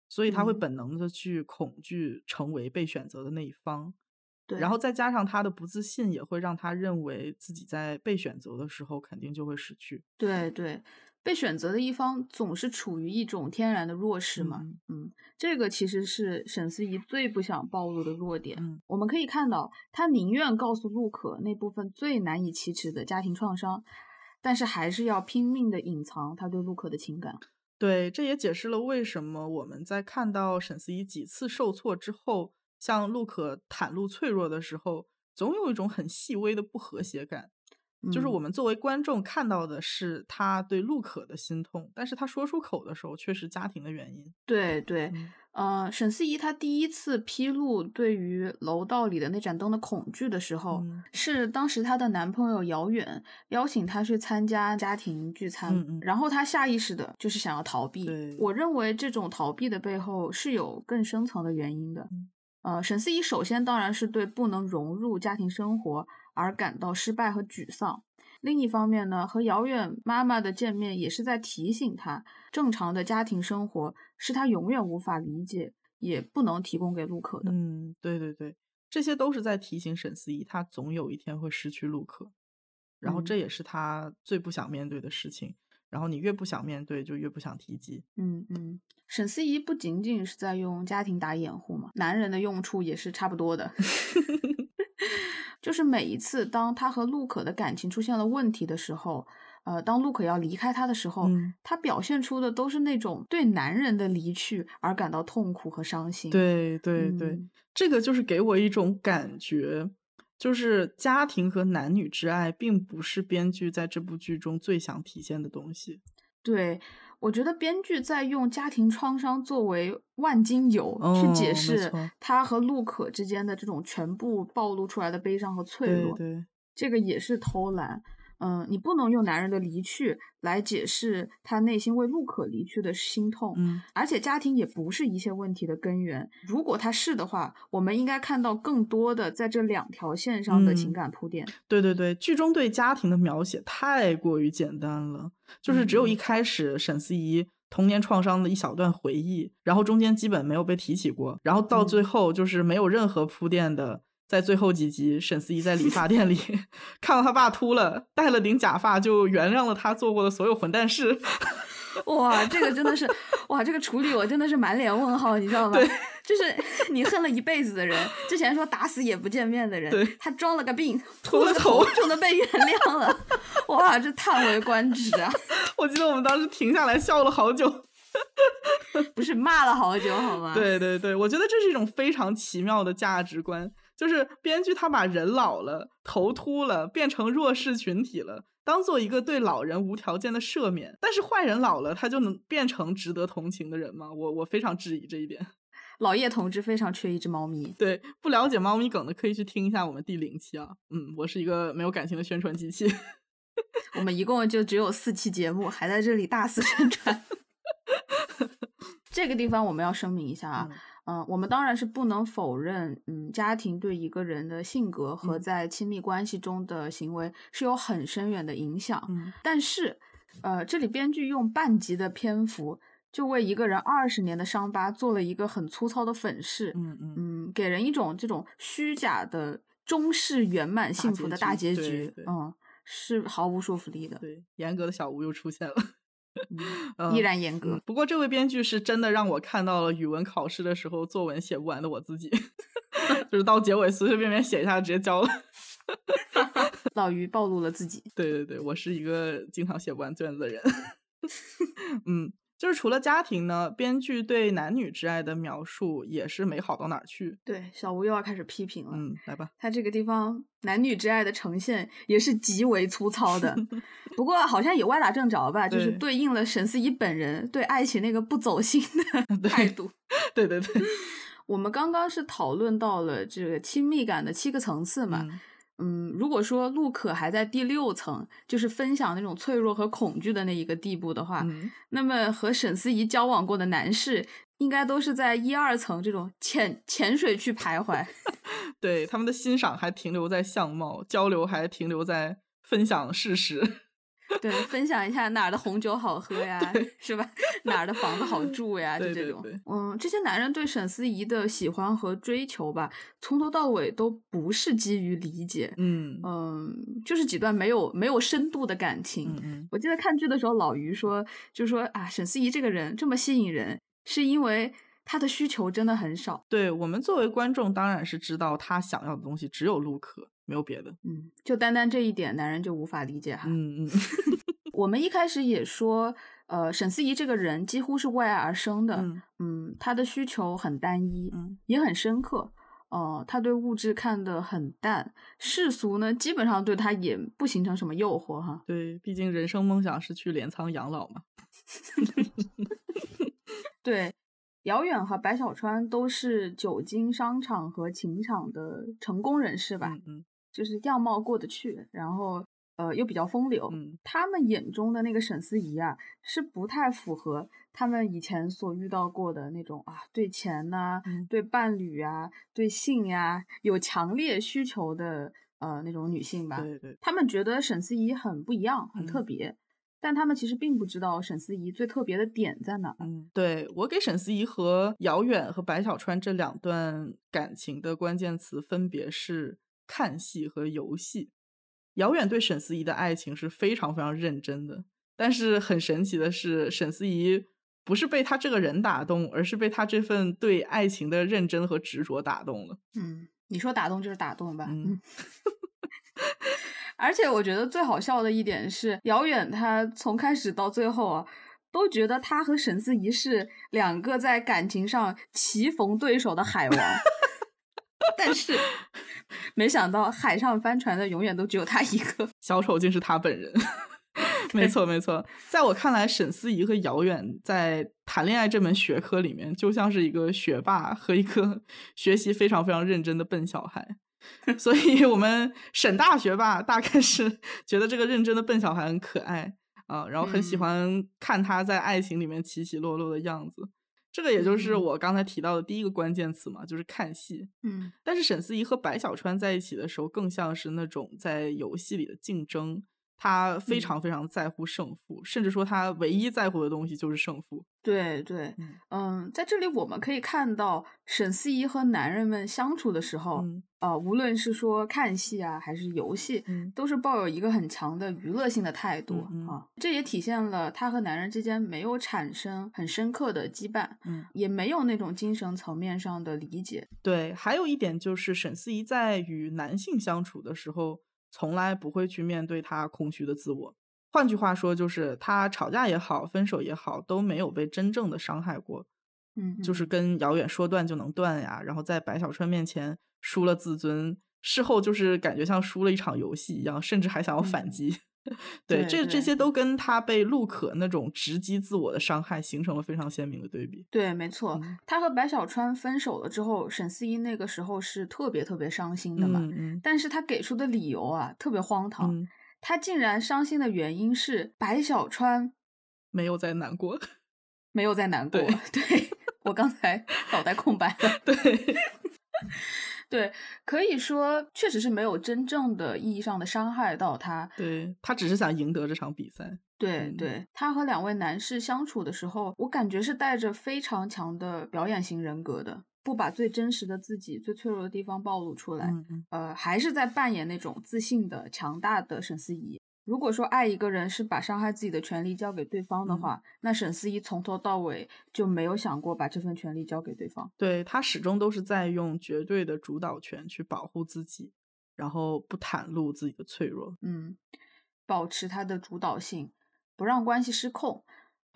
所以他会嗯本能的去恐惧成为被选择的那一方。对，然后再加上他的不自信，也会让他认为自己在被选择的时候肯定就会失去。对对，被选择的一方总是处于一种天然的弱势嘛。嗯嗯，这个其实是沈思怡最不想暴露的弱点。嗯我们可以看到，他宁愿告诉陆可那部分最难以启齿的家庭创伤，但是还是要拼命的隐藏他对陆可的情感。对，这也解释了为什么我们在看到沈思怡几次受挫之后，向陆可袒露脆弱的时候，总有一种很细微的不和谐感。就是我嗯们作为观众看到的是他对陆可的心痛，但是他说出口的时候却是家庭的原因。对对，嗯呃，沈思怡她第一次披露对于楼道里的那盏灯的恐惧的时候，嗯是当时她的男朋友姚远邀请她去参加家庭聚餐，然后她下意识的就是想要逃避。我认为这种逃避的背后是有更深层的原因的。嗯呃，沈思怡首先当然是对不能融入家庭生活而感到失败和沮丧。另一方面呢，和遥远妈妈的见面也是在提醒他，正常的家庭生活是他永远无法理解，也不能提供给陆可的。嗯，对对对，这些都是在提醒沈思怡，他总有一天会失去陆可，然后嗯这也是他最不想面对的事情。然后你越不想面对，就越不想提及。嗯嗯，沈思怡不仅仅是在用家庭打掩护嘛，男人的用处也是差不多的。就是每一次当他和陆可的感情出现了问题的时候，呃，当陆可要离开他的时候，嗯他表现出的都是那种对男人的离去而感到痛苦和伤心。对对对，嗯这个就是给我一种感觉，就是家庭和男女之爱，并不是编剧在这部剧中最想体现的东西。对，我觉得编剧在用家庭创伤作为万金油去解释他和陆可之间的这种全部暴露出来的悲伤和脆弱。对对，这个也是偷懒。嗯，你不能用男人的离去来解释他内心为陆可离去的心痛，嗯，而且家庭也不是一切问题的根源。如果他是的话，我们应该看到更多的在这两条线上的情嗯感铺垫。对对对，剧中对家庭的描写太过于简单了，就是只有一嗯开始沈思怡童年创伤的一小段回忆，然后中间基本没有被提起过，然后到最嗯后就是没有任何铺垫的。在最后几集，沈思怡在理发店里 看到他爸秃了，戴了顶假发，就原谅了他做过的所有混蛋事。哇，这个真的是，哇，这个处理我真的是满脸问号，你知道吗？对，就是你恨了一辈子的人，之前说打死也不见面的人，对他装了个病，秃了头就能被原谅了，哇，这叹为观止啊！我记得我们当时停下来笑了好久。不是骂了好久好吗？，对对对，我觉得这是一种非常奇妙的价值观，就是编剧他把人老了、头秃了，变成弱势群体了，当做一个对老人无条件的赦免。但是坏人老了，他就能变成值得同情的人吗？我我非常质疑这一点。老叶同志非常缺一只猫咪。对，不了解猫咪梗的可以去听一下我们第零期啊。嗯，我是一个没有感情的宣传机器。我们一共就只有四期节目，还在这里大肆宣传。这个地方我们要声明一下啊，嗯，我们当然是不能否认，嗯，家庭对一个人的性格和嗯在亲密关系中的行为是有很深远的影响。嗯但是，呃，这里编剧用半集的篇幅，就为一个人二十年的伤疤做了一个很粗糙的粉饰，嗯嗯，嗯，给人一种这种虚假的中式圆满幸福的大结结局嗯，是毫无说服力的，对，严格的小吴又出现了。依然严格。嗯，不过这位编剧是真的让我看到了语文考试的时候作文写不完的我自己 就是到结尾随随便便写一下直接交了。老于暴露了自己，对对对，我是一个经常写不完卷子的人。嗯，就是除了家庭呢，编剧对男女之爱的描述也是没好到哪儿去。对，小吴又要开始批评了。嗯，来吧。他这个地方男女之爱的呈现也是极为粗糙的，不过好像也歪打正着吧，就是对对应了沈思怡本人对爱情那个不走心的 态度。对 对对，我们刚刚是讨论到了这个亲密感的七个层次嘛，嗯嗯，如果说陆可还在第六层，就是分享那种脆弱和恐惧的那一个地步的话，嗯，那么和沈思怡交往过的男士，应该都是在一二层这种浅浅水区徘徊。对，他们的欣赏还停留在相貌，交流还停留在分享事实。对，分享一下哪儿的红酒好喝呀，是吧？哪儿的房子好 住呀，就这种。对对对嗯，这些男人对沈思怡的喜欢和追求吧，从头到尾都不是基于理解，嗯嗯，就是几段没有没有深度的感情。嗯嗯，我记得看剧的时候，老于说，就说啊，沈思怡这个人这么吸引人，是因为他的需求真的很少。对我们作为观众当然是知道他想要的东西只有陆可，没有别的。嗯，就单单这一点，男人就无法理解哈。嗯嗯 我们一开始也说，呃，沈思怡这个人几乎是为爱而生的，嗯嗯，她的需求很单一，嗯也很深刻。呃，她对物质看得很淡，世俗呢，基本上对她也不形成什么诱惑哈。对，毕竟人生梦想是去镰仓养老嘛。对，姚远和白小川都是久经商场和情场的成功人士吧，嗯嗯就是样貌过得去，然后呃又比较风流。嗯他们眼中的那个沈思怡啊，是不太符合他们以前所遇到过的那种啊，对钱呐、嗯对伴侣啊、对性呀、有强烈需求的呃那种女性吧。对对，他们觉得沈思怡很不一样，很特嗯别，但他们其实并不知道沈思怡最特别的点在哪儿。嗯，对我给沈思怡和姚远和白小川这两段感情的关键词分别是看戏和游戏。姚远对沈思怡的爱情是非常非常认真的，但是很神奇的是，沈思怡不是被他这个人打动，而是被他这份对爱情的认真和执着打动了。嗯，你说打动就是打动吧。嗯 而且我觉得最好笑的一点是，姚远他从开始到最后啊，都觉得他和沈思怡是两个在感情上棋逢对手的海王，但是没想到海上帆船的永远都只有他一个。小丑竟是他本人。没错，没错。在我看来，沈思怡和姚远在谈恋爱这门学科里面，就像是一个学霸和一个 学习非常非常认真的笨小孩。所以，我们沈大学霸大概是觉得这个认真的笨小孩很可爱啊，然后很喜嗯欢看他在爱情里面起起落落的样子。这个也就是嗯我刚才提到的第一个关键词嘛，就是看戏。嗯但是沈思怡和白小川在一起的时候，更像是那种在游戏里的竞争。他非嗯常非常在乎胜负，甚至说他唯一在乎的东西就是胜负。对对，嗯嗯，在这里我们可以看到沈思怡和男人们相处的时候，嗯呃，无论是说看戏啊，还是游戏，嗯都是抱有一个很强的娱乐性的态度、啊。这也体现了他和男人之间没有产生很深刻的羁绊，嗯，也没有那种精神层面上的理解。对。还有一点就是，沈思怡在与男性相处的时候，从来不会去面对他空虚的自我。换句话说，就是他吵架也好，分手也好，都没有被真正的伤害过。嗯，就是跟遥远说断就能断呀，然后在白小川面前输了自尊，事后就是感觉像输了一场游戏一样，甚至还想要反嗯击。对，对这这些都跟他被陆可那种直击自我的伤害形成了非常鲜明的对比。对，没错。嗯他和白小川分手了之后，沈思怡那个时候是特别特别伤心的嘛。嗯嗯但是他给出的理由啊，特别荒唐。嗯，他竟然伤心的原因是白小川没有再难过。没有再难过。对对我刚才脑袋空白了。对，对，可以说确实是没有真正的意义上的伤害到他。对他只是想赢得这场比赛。对对，他和两位男士相处的时候，我感觉是带着非常强的表演型人格的，不把最真实的自己、最脆弱的地方暴露出来。呃，还是在扮演那种自信的、强大的沈思怡。如果说爱一个人是把伤害自己的权利交给对方的话，那沈思怡从头到尾就没有想过把这份权利交给对方。对他始终都是在用绝对的主导权去保护自己，然后不袒露自己的脆弱。嗯，保持他的主导性，不让关系失控。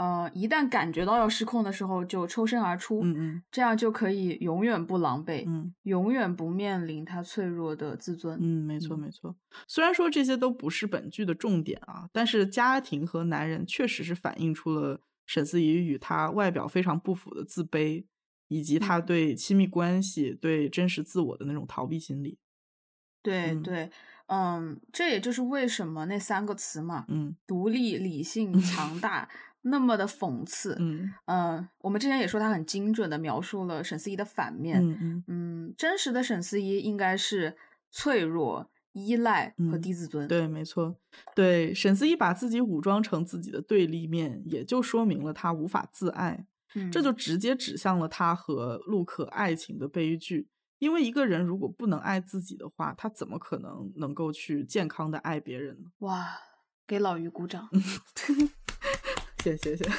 呃，一旦感觉到要失控的时候，就抽身而出，嗯嗯这样就可以永远不狼狈，嗯永远不面临他脆弱的自尊。嗯，没错嗯没错。虽然说这些都不是本剧的重点啊，但是家庭和男人确实是反映出了沈思怡与他外表非常不符的自卑，以及她嗯对亲密关系、对真实自我的那种逃避心理。嗯对对，嗯，这也就是为什么那三个词嘛，嗯独立、理性、强大，那么的讽刺。嗯嗯，我们之前也说他很精准的描述了沈思怡的反面。嗯嗯嗯，真实的沈思怡应该是脆弱、依赖和嗯低自尊。对，没错，对沈思怡把自己武装成自己的对立面，也就说明了她无法自爱，嗯，这就直接指向了她和陆可爱情的悲剧。因为一个人如果不能爱自己的话，他怎么可能能够去健康的爱别人呢？哇，给老于鼓掌。谢谢谢谢。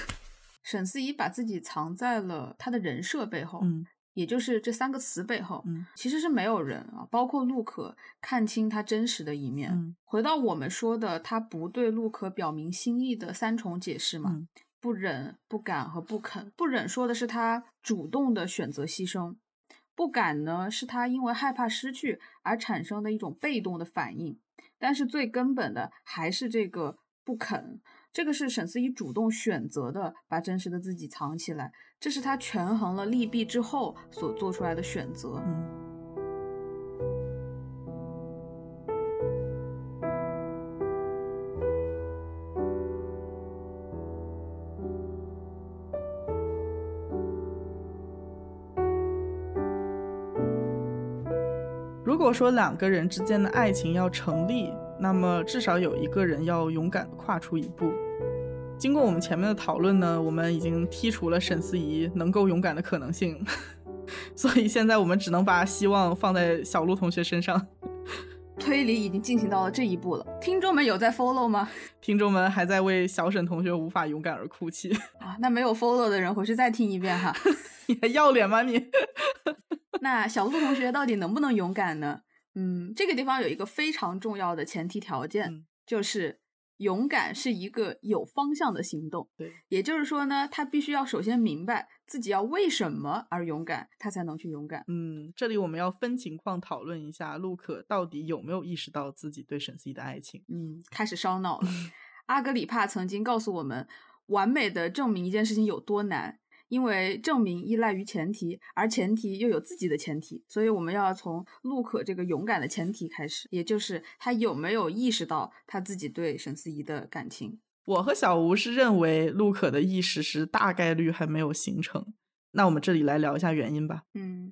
沈思怡把自己藏在了他的人设背后，嗯也就是这三个词背后，嗯其实是没有人啊，包括陆可看清他真实的一面。嗯回到我们说的，他不对陆可表明心意的三重解释嘛，嗯不忍、不敢和不肯。不忍说的是他主动的选择牺牲，不敢呢是他因为害怕失去而产生的一种被动的反应。但是最根本的还是这个不肯，这个是沈思怡主动选择的，把真实的自己藏起来，这是他权衡了利弊之后所做出来的选择。嗯如果说两个人之间的爱情要成立，那么至少有一个人要勇敢的跨出一步。经过我们前面的讨论呢，我们已经剔除了沈思怡能够勇敢的可能性，所以现在我们只能把希望放在小鹿同学身上。推理已经进行到了这一步了，听众们有在 follow 吗？听众们还在为小沈同学无法勇敢而哭泣，啊，那没有 follow 的人回去再听一遍哈。你还要脸吗你？那小鹿同学到底能不能勇敢呢？嗯，这个地方有一个非常重要的前提条件，嗯就是勇敢是一个有方向的行动。对，也就是说呢，他必须要首先明白自己要为什么而勇敢，他才能去勇敢。嗯，这里我们要分情况讨论一下，陆可到底有没有意识到自己对沈思怡的爱情？嗯，开始烧脑了。阿格里帕曾经告诉我们，完美的证明一件事情有多难，因为证明依赖于前提，而前提又有自己的前提，所以我们要从陆可这个勇敢的前提开始，也就是他有没有意识到他自己对沈思怡的感情。我和小吴是认为陆可的意识是大概率还没有形成。那我们这里来聊一下原因吧。嗯，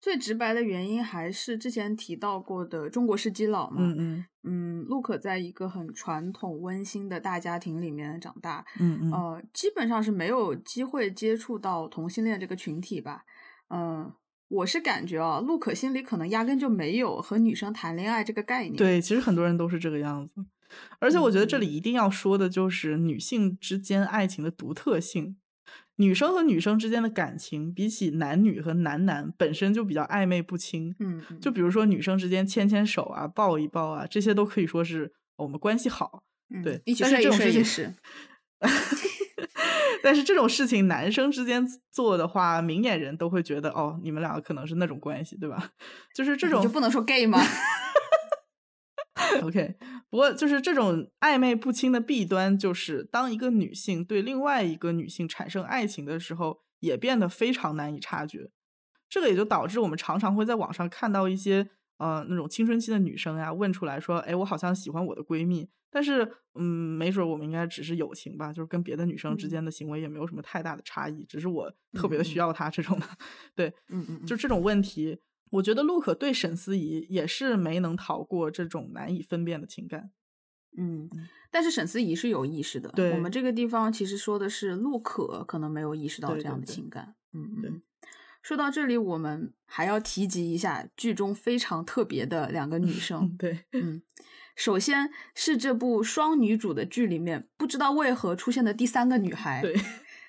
最直白的原因还是之前提到过的中国式基佬嘛。嗯嗯嗯，陆可在一个很传统温馨的大家庭里面长大，嗯嗯呃，基本上是没有机会接触到同性恋这个群体吧。嗯、我是感觉啊，陆可心里可能压根就没有和女生谈恋爱这个概念。，对，其实很多人都是这个样子。而且我觉得这嗯里一定要说的就是女性之间爱情的独特性。女生和女生之间的感情，比起男女和男男本身就比较暧昧不清。嗯，嗯就比如说女生之间牵牵手啊、抱一抱啊，这些都可以说是我们关系好。嗯对一起但是这种事情是。但是这种事情男生之间做的话，明眼人都会觉得哦，你们两个可能是那种关系，对吧？就是这种你就不能说 gay 吗？OK，不过就是这种暧昧不清的弊端，就是当一个女性对另外一个女性产生爱情的时候，也变得非常难以察觉。这个也就导致我们常常会在网上看到一些呃那种青春期的女生呀问出来说，哎，我好像喜欢我的闺蜜，但是嗯，没准我们应该只是友情吧，就是跟别的女生之间的行为也没有什么太大的差异，只是我特别的需要她这种的，对，嗯嗯，就这种问题，我觉得陆可对沈思怡也是没能逃过这种难以分辨的情感。嗯，但是沈思怡是有意识的。对，我们这个地方其实说的是陆可可能没有意识到这样的情感。嗯嗯。说到这里，我们还要提及一下剧中非常特别的两个女生。对，嗯，首先是这部双女主的剧里面，不知道为何出现的第三个女孩。对，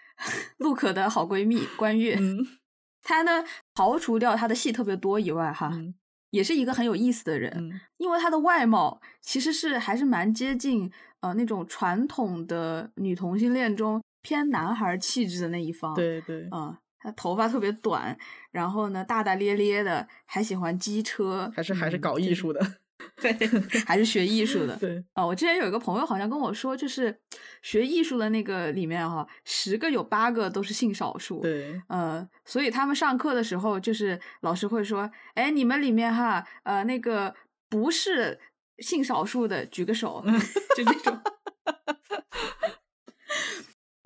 陆可的好闺蜜关悦。嗯。她呢，刨除掉他的戏特别多以外，哈。也是一个很有意思的人，因为他的外貌其实是还是蛮接近呃那种传统的女同性恋中偏男孩气质的那一方。对对，嗯，他头发特别短，然后呢大大咧咧的，还喜欢机车，还是还是搞艺术的。对，还是学艺术的。对啊，我之前有一个朋友好像跟我说，就是学艺术的那个里面哈，十个有八个都是性少数。对，呃，所以他们上课的时候，就是老师会说，哎，你们里面哈，呃，那个不是性少数的举个手，就这种。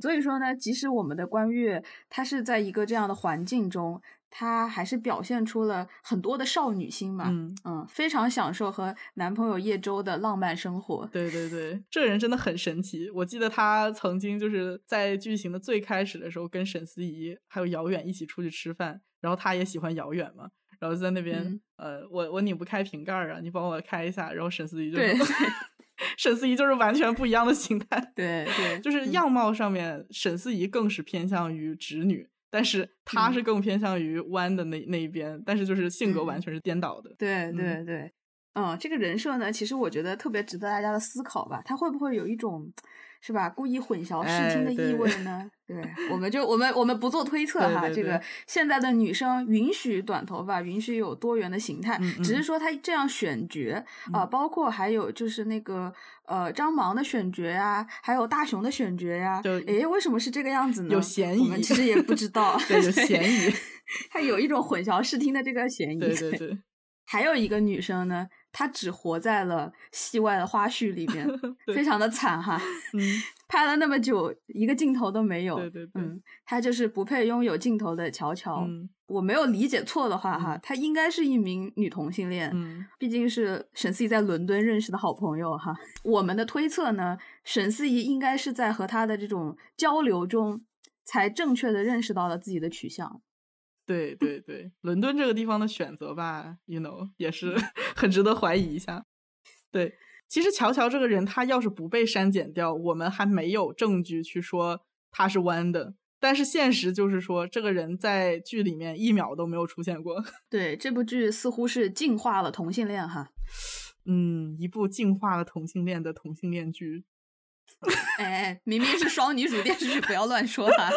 所以说呢，即使我们的关悦，他是在一个这样的环境中。她还是表现出了很多的少女心嘛，嗯嗯，非常享受和男朋友叶舟的浪漫生活。对对对，这个人真的很神奇。我记得她曾经就是在剧情的最开始的时候，跟沈思怡还有姚远一起出去吃饭，然后她也喜欢姚远嘛，然后在那边，呃，我我拧不开瓶盖啊，你帮我开一下。然后沈思怡就，沈思怡就是完全不一样的形态。对对，就是样貌上面，沈思怡更是偏向于直女。但是他是更偏向于弯的那那一边，但是就是性格完全是颠倒的。对对对，嗯，这个人设呢，其实我觉得特别值得大家的思考吧。他会不会有一种？是吧？故意混淆视听的意味呢？对，我们 就我们我们不做推测哈。这个现在的女生允许短头发，允许有多元的形态，只是说她这样选角啊，包括还有就是那个呃张芒的选角呀，还有大雄的选角呀。诶，为什么是这个样子呢？有嫌疑，我们其实也不知道。对，有嫌疑，他有一种混淆视听的这个嫌疑。对对对。还有一个女生呢。他只活在了戏外的花絮里面，非常的惨哈。嗯，拍了那么久，一个镜头都没有。对对对，嗯，他就是不配拥有镜头的乔乔。我没有理解错的话哈，她应该是一名女同性恋。嗯，毕竟是沈思怡在伦敦认识的好朋友哈。我们的推测呢，沈思怡应该是在和他的这种交流中，才正确的认识到了自己的取向。对对对，伦敦这个地方的选择吧，you know，也是 很值得怀疑一下。对，其实乔乔这个人，他要是不被删减掉，我们还没有证据去说他是弯的。但是现实就是说，这个人在剧里面一秒都没有出现过。对，这部剧似乎是净化了同性恋哈。嗯，一部净化了同性恋的同性恋剧。哎，明明是双女主电视剧，不要乱说哈。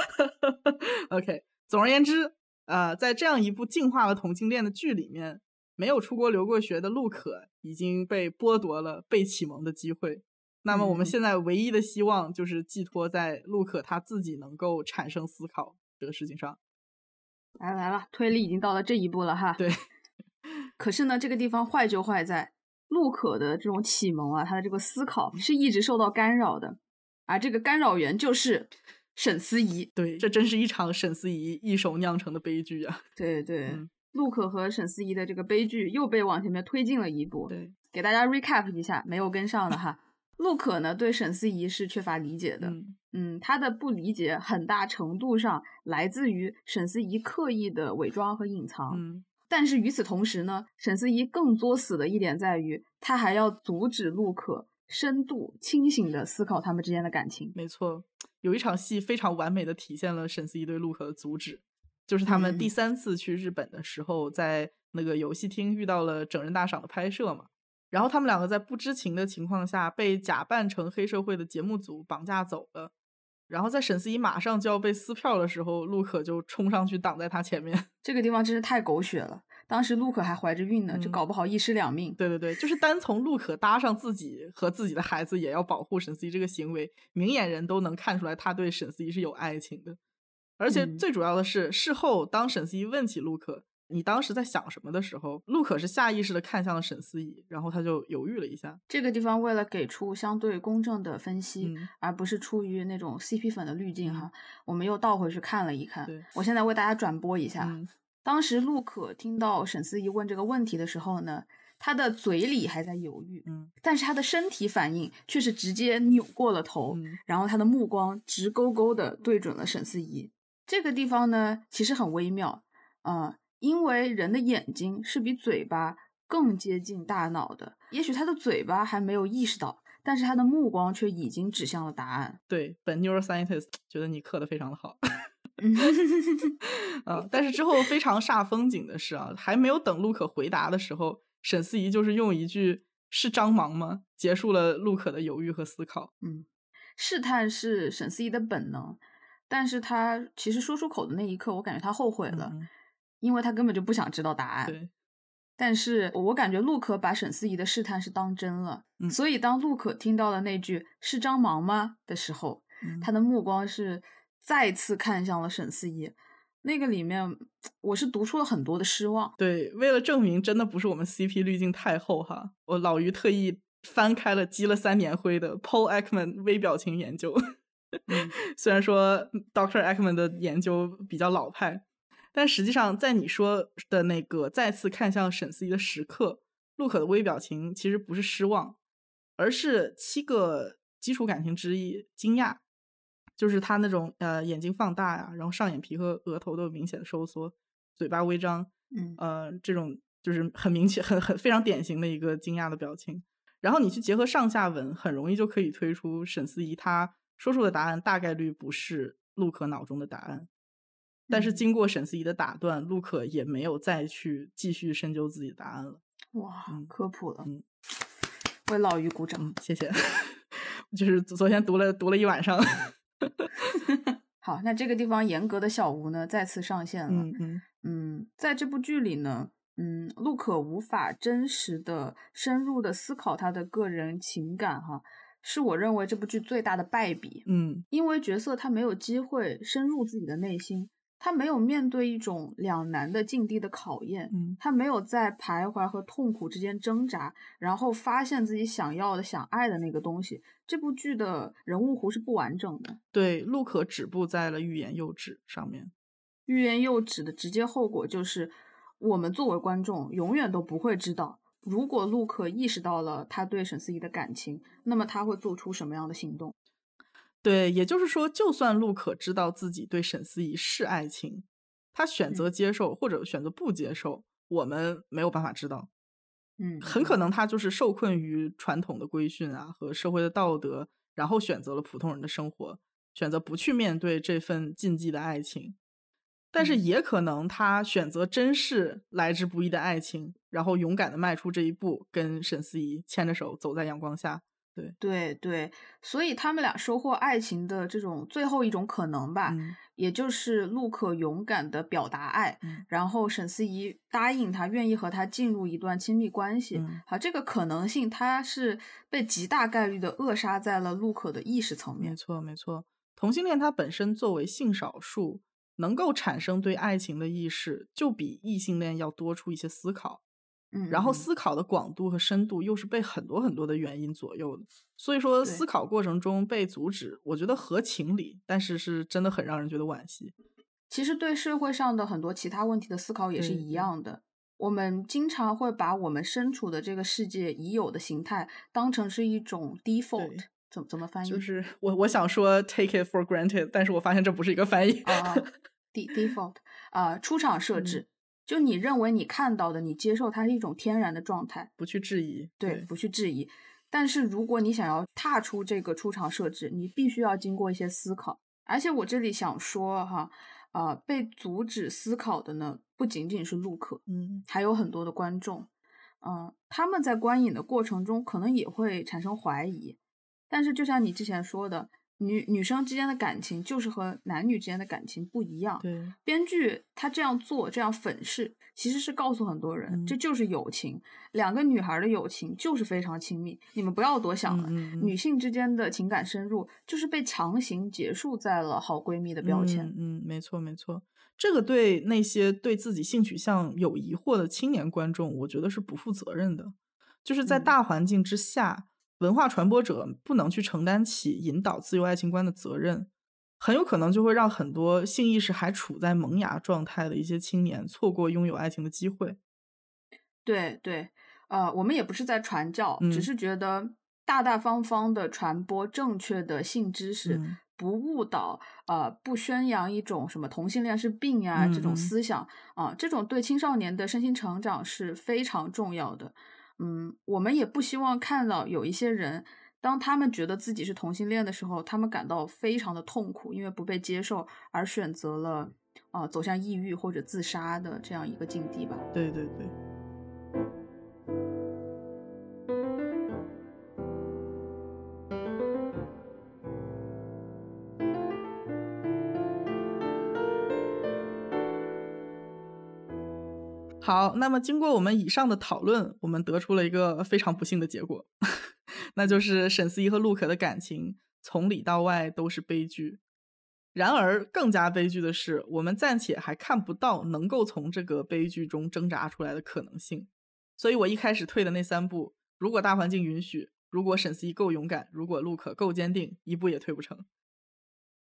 OK，总而言之。呃，在这样一部净化了同性恋的剧里面，没有出国留过学的陆可已经被剥夺了被启蒙的机会。那么我们现在唯一的希望就是寄托在陆可他自己能够产生思考这个事情上。来了来了，推理已经到了这一步了哈。对。可是呢，这个地方坏就坏在陆可的这种启蒙啊，他的这个思考是一直受到干扰的，而这个干扰源就是。沈思怡，对，这真是一场沈思怡一手酿成的悲剧啊！对对，陆可和沈思怡的这个悲剧又被往前面推进了一步。对，给大家 recap 一下，没有跟上的哈。陆可呢，对沈思怡是缺乏理解的。嗯，他的不理解很大程度上来自于沈思怡刻意的伪装和隐藏。嗯，但是与此同时呢，沈思怡更作死的一点在于，他还要阻止陆可深度清醒的思考他们之间的感情。没错。有一场戏非常完美的体现了沈思怡对陆可的阻止，就是他们第三次去日本的时候，在那个游戏厅遇到了整人大赏的拍摄嘛，然后他们两个在不知情的情况下被假扮成黑社会的节目组绑架走了，然后在沈思怡马上就要被撕票的时候，陆可就冲上去挡在他前面，这个地方真是太狗血了。当时陆可还怀着孕呢，就搞不好一尸两命。对对对，就是单从陆可搭上自己和自己的孩子也要保护沈思怡这个行为，明眼人都能看出来他对沈思怡是有爱情的。而且最主要的是，事后当沈思怡问起陆可，你当时在想什么的时候，陆可是下意识的看向了沈思怡，然后他就犹豫了一下。这个地方为了给出相对公正的分析，嗯而不是出于那种 CP 粉的滤镜哈，我们又倒回去看了一看对。我现在为大家转播一下，嗯当时陆可听到沈思怡问这个问题的时候呢，他的嘴里还在犹豫，嗯但是他的身体反应却是直接扭过了头，嗯然后他的目光直勾勾的对准了沈思怡。这个地方呢，其实很微妙，啊、因为人的眼睛是比嘴巴更接近大脑的，也许他的嘴巴还没有意识到，但是他的目光却已经指向了答案。对，本 neuroscientist 觉得你刻的非常的好。嗯啊，但是之后非常煞风景的是啊，还没有等陆可回答的时候，沈思怡就是用一句“是张芒吗”结束了陆可的犹豫和思考。嗯，试探是沈思怡的本能，但是他其实说出口的那一刻，我感觉他后悔了，嗯因为他根本就不想知道答案。对，但是我感觉陆可把沈思怡的试探是当真了，嗯。所以当陆可听到了那句“是张芒吗”的时候，嗯。他的目光是再次看向了沈思怡。那个里面，我是读出了很多的失望。对，为了证明真的不是我们 CP 滤镜太厚哈，我老于特意翻开了积了三年灰的 Paul Ekman 微表情研究。嗯 虽然说 Doctor Ekman 的研究比较老派，但实际上在你说的那个再次看向沈思怡的时刻，陆可的微表情其实不是失望，而是七个基础感情之一惊讶，就是他那种呃眼睛放大呀，然后上眼皮和额头都有明显的收缩，嘴巴微张，嗯呃，这种就是很明显、很很非常典型的一个惊讶的表情。然后你去结合上下文，很容易就可以推出沈思怡她说出的答案大概率不是陆可脑中的答案。但是嗯经过沈思怡的打断，陆可也没有再去继续深究自己的答案了。哇，嗯科普了，嗯为老于鼓掌。嗯，谢谢。就是昨天读了读了一晚上。好，那这个地方严格的小吴呢再次上线了。嗯嗯嗯，在这部剧里呢，嗯，陆可无法真实的、深入的思考他的个人情感，哈，是我认为这部剧最大的败笔。嗯因为角色他没有机会深入自己的内心，他没有面对一种两难的境地的考验，嗯他没有在徘徊和痛苦之间挣扎，然后发现自己想要的、想爱的那个东西。这部剧的人物弧是不完整的，对，陆可止步在了欲言又止上面。欲言又止的直接后果就是，我们作为观众永远都不会知道，如果陆可意识到了他对沈思怡的感情，那么他会做出什么样的行动。对，也就是说，就算陆可知道自己对沈思怡是爱情，他选择接受或者选择不接受，我们没有办法知道。嗯，很可能他就是受困于传统的规训啊和社会的道德，然后选择了普通人的生活，选择不去面对这份禁忌的爱情。但是嗯也可能他选择珍视来之不易的爱情，然后勇敢的迈出这一步，跟沈思怡牵着手走在阳光下。对对对，所以他们俩收获爱情的这种最后一种可能吧，嗯也就是陆可勇敢的表达爱，嗯然后沈思怡答应他，愿意和他进入一段亲密关系。嗯好，这个可能性，它是被极大概率的扼杀在了陆可的意识层面。没错，没错。同性恋它本身作为性少数，能够产生对爱情的意识，就比异性恋要多出一些思考。嗯，然后嗯思考的广度和深度又是被很多很多的原因左右的，所以说思考过程中被阻止，我觉得合情理，但是是真的很让人觉得惋惜。其实对社会上的很多其他问题的思考也是一样的。我们经常会把我们身处的这个世界已有的形态当成是一种 default，怎么怎么翻译？就是我我想说 take it for granted，但是我发现这不是一个翻译。啊啊，de default 啊、出厂设嗯置，就你认为你看到的，你接受它是一种天然的状态，不去质疑，对，不去质疑。但是如果你想要踏出这个出厂设置，你必须要经过一些思考。而且我这里想说哈，呃、被阻止思考的呢，不仅仅是陆可，嗯还有很多的观众，嗯、他们在观影的过程中可能也会产生怀疑。但是就像你之前说的，女女生之间的感情就是和男女之间的感情不一样。对，编剧他这样做，这样粉饰，其实是告诉很多人，嗯这就是友情。两个女孩的友情就是非常亲密，你们不要多想了。嗯嗯嗯女性之间的情感深入，就是被强行结束在了好闺蜜的标签。嗯，嗯，没错没错，这个对那些对自己性取向有疑惑的青年观众，我觉得是不负责任的。就是在嗯大环境之下，文化传播者不能去承担起引导自由爱情观的责任，很有可能就会让很多性意识还处在萌芽状态的一些青年错过拥有爱情的机会。对对，呃，我们也不是在传教，嗯只是觉得大大方方的传播正确的性知识，嗯不误导，呃，不宣扬一种什么同性恋是病呀、这种思想啊、这种对青少年的身心成长是非常重要的。嗯，我们也不希望看到有一些人。当他们觉得自己是同性恋的时候，他们感到非常的痛苦，因为不被接受而选择了啊、呃走向抑郁或者自杀的这样一个境地吧。对对对。好，那么经过我们以上的讨论，我们得出了一个非常不幸的结果，那就是沈思怡和陆可的感情从里到外都是悲剧。然而，更加悲剧的是，我们暂且还看不到能够从这个悲剧中挣扎出来的可能性。所以我一开始退的那三步，如果大环境允许，如果沈思怡够勇敢，如果陆可够坚定，一步也退不成。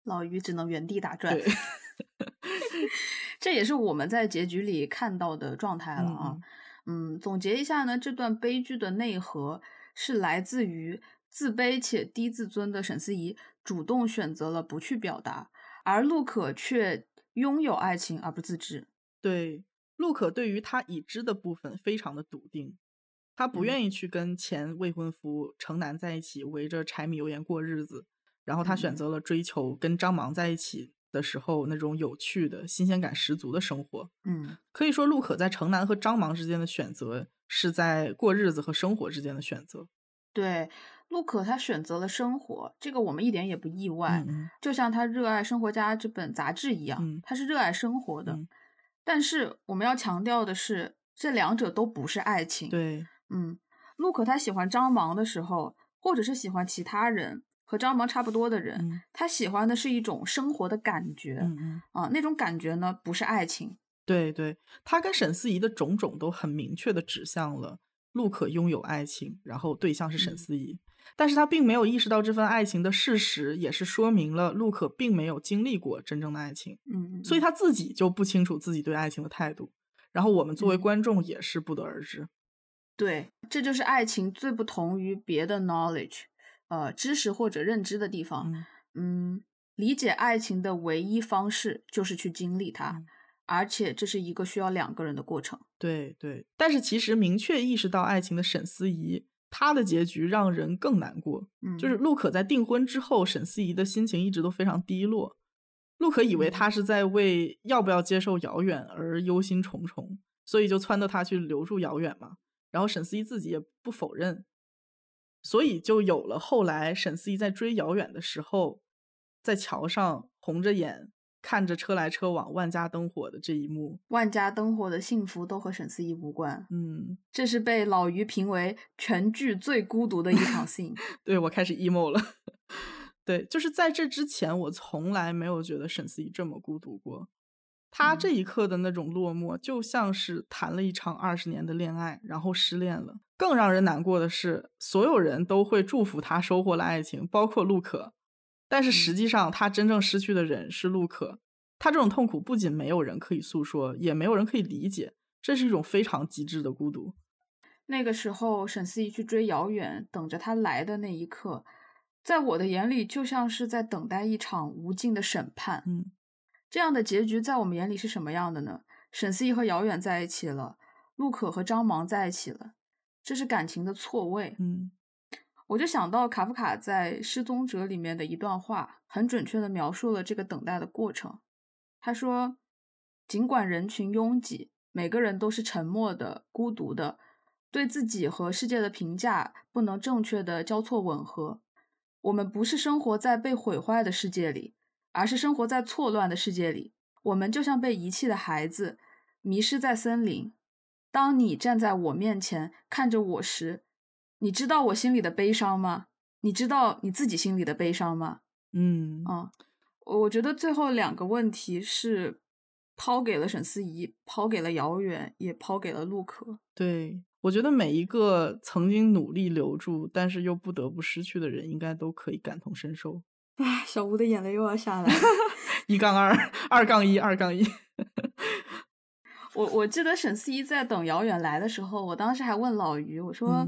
老于只能原地打转对。这也是我们在结局里看到的状态了啊。嗯总结一下呢，这段悲剧的内核是来自于自卑且低自尊的沈思怡主动选择了不去表达，而陆可却拥有爱情而不自知。对，陆可对于他已知的部分非常的笃定，他不嗯愿意去跟前未婚夫程南在一起围着柴米油盐过日子，然后他选嗯择了追求跟张芒在一起的时候那种有趣的新鲜感十足的生活。嗯可以说，陆可在城南和张芒之间的选择是在过日子和生活之间的选择。对，陆可他选择了生活，这个我们一点也不意外。嗯就像他热爱《生活家》这本杂志一样，嗯他是热爱生活的。嗯但是我们要强调的是，这两者都不是爱情。，对，嗯，陆可他喜欢张芒的时候，或者是喜欢其他人和张萌差不多的人，嗯他喜欢的是一种生活的感觉。啊，那种感觉呢，不是爱情。对对，他跟沈思怡的种种都很明确的指向了陆可拥有爱情，然后对象是沈嗯思怡，但是他并没有意识到这份爱情的事实，也是说明了陆可并没有经历过真正的爱情，嗯，所以他自己就不清楚自己对爱情的态度，然后我们作为嗯观众也是不得而知。对，这就是爱情最不同于别的 knowledge，呃，知识或者认知的地方。嗯嗯，理解爱情的唯一方式就是去经历它，嗯而且这是一个需要两个人的过程。对对，但是其实明确意识到爱情的沈思怡，她的结局让人更难过。嗯，就是陆可在订婚之后，沈思怡的心情一直都非常低落。陆可以为嗯他是在为要不要接受遥远而忧心忡忡，所以就撺掇他去留住遥远嘛。然后沈思怡自己也不否认，所以就有了后来沈思怡在追遥远的时候，在桥上红着眼看着车来车往、万家灯火的这一幕。万家灯火的幸福都和沈思怡无关，嗯，这是被老于评为全剧最孤独的一场 scene。对我开始 emo 了。对，就是在这之前，我从来没有觉得沈思怡这么孤独过。他这嗯一刻的那种落寞，就像是谈了一场二十年的恋爱，然后失恋了。更让人难过的是，所有人都会祝福他收获了爱情，包括陆可。但是实嗯际上，他真正失去的人是陆可。他这种痛苦不仅没有人可以诉说，也没有人可以理解，这是一种非常极致的孤独。那个时候，沈思怡去追姚远，等着他来的那一刻，在我的眼里，就像是在等待一场无尽的审判。嗯这样的结局在我们眼里是什么样的呢？沈思怡和姚远在一起了，陆可和张芒在一起了，这是感情的错位。嗯我就想到卡夫卡在《失踪者》里面的一段话，很准确地描述了这个等待的过程。他说：“尽管人群拥挤，每个人都是沉默的、孤独的，对自己和世界的评价不能正确的交错吻合。我们不是生活在被毁坏的世界里，而是生活在错乱的世界里。我们就像被遗弃的孩子，迷失在森林。当你站在我面前看着我时，你知道我心里的悲伤吗？你知道你自己心里的悲伤吗？嗯啊，我觉得最后两个问题是抛给了沈思怡，抛给了遥远，也抛给了陆可。对，我觉得每一个曾经努力留住，但是又不得不失去的人，应该都可以感同身受。唉，小吴的眼泪又要下来了。一杠二，二杠一，二杠一。我我记得沈思怡在等姚远来的时候，我当时还问老于，我说：“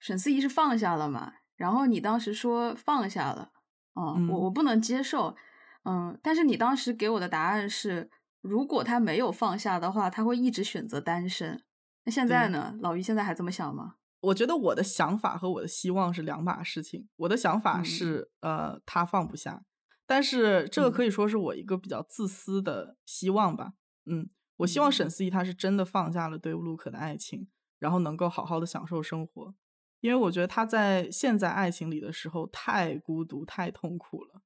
沈思怡是放下了吗？”然后你当时说放下了，哦，我我不能接受，嗯，但是你当时给我的答案是，如果他没有放下的话，他会一直选择单身。那现在呢？老于现在还这么想吗？我觉得我的想法和我的希望是两码事情。我的想法是，呃，他放不下，但是这个可以说是我一个比较自私的希望吧。嗯，我希望沈思怡他是真的放下了对陆可的爱情，然后能够好好的享受生活。因为我觉得他在现在爱情里的时候太孤独、太痛苦了，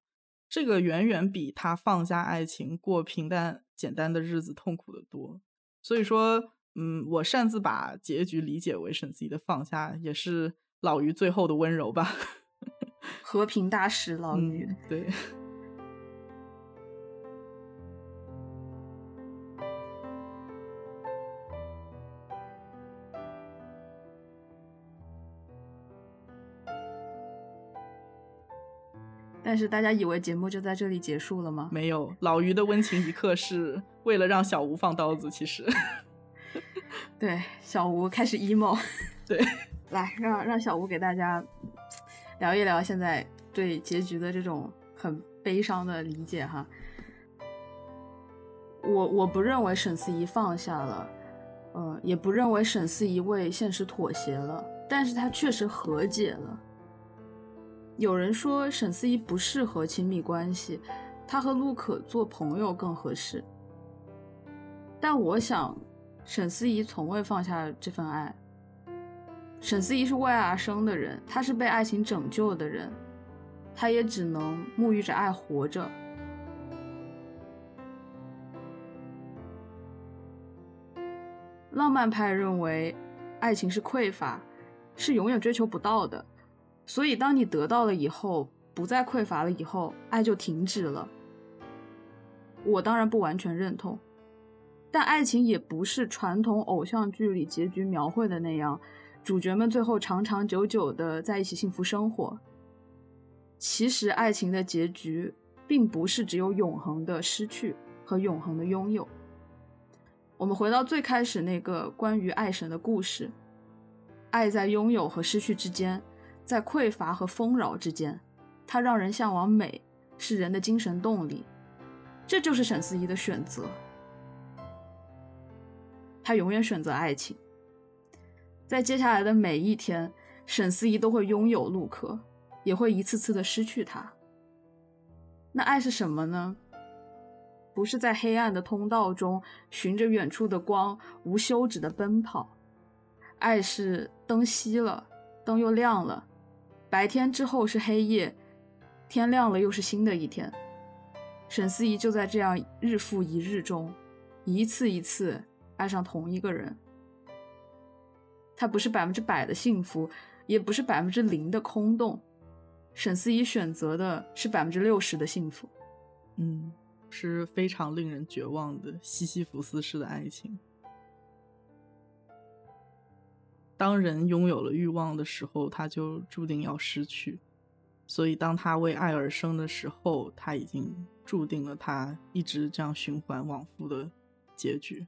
这个远远比他放下爱情、过平淡简单的日子痛苦的多。所以说，嗯，我擅自把结局理解为沈思怡的放下，也是老于最后的温柔吧。和平大使老于，对。但是大家以为节目就在这里结束了吗？没有，老于的温情一刻是为了让小吴放刀子。其实，对，小吴开始 emo。对，来让让小吴给大家聊一聊现在对结局的这种很悲伤的理解哈。我我不认为沈思怡放下了，呃，也不认为沈思怡为现实妥协了，但是她确实和解了。有人说沈思怡不适合亲密关系，她和陆可做朋友更合适。但我想，沈思怡从未放下这份爱。沈思怡是为爱而生的人，她是被爱情拯救的人，她也只能沐浴着爱活着。浪漫派认为，爱情是匮乏，是永远追求不到的。所以，当你得到了以后，不再匮乏了以后，爱就停止了。我当然不完全认同，但爱情也不是传统偶像剧里结局描绘的那样，主角们最后长长久久的在一起幸福生活。其实，爱情的结局并不是只有永恒的失去和永恒的拥有。我们回到最开始那个关于爱神的故事，爱在拥有和失去之间。在匮乏和丰饶之间，它让人向往美，是人的精神动力。这就是沈思怡的选择。他永远选择爱情。在接下来的每一天，沈思怡都会拥有陆可，也会一次次的失去他。那爱是什么呢？不是在黑暗的通道中寻着远处的光，无休止的奔跑。爱是灯熄了，灯又亮了。白天之后是黑夜，天亮了又是新的一天。沈思怡就在这样日复一日中，一次一次爱上同一个人。他不是百分之百的幸福，也不是百分之零的空洞。沈思怡选择的是百分之六十的幸福。嗯，是非常令人绝望的西西弗斯式的爱情。当人拥有了欲望的时候，他就注定要失去。所以，当他为爱而生的时候，他已经注定了他一直这样循环往复的结局。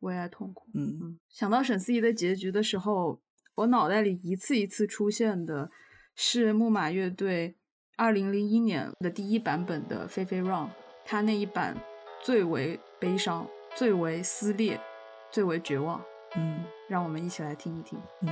为爱痛苦。嗯嗯。想到沈思怡的结局的时候，我脑袋里一次一次出现的是木马乐队二零零一年的第一版本的《飞飞 Run》，他那一版最为悲伤，最为撕裂，最为绝望。嗯，让我们一起来听一听。嗯。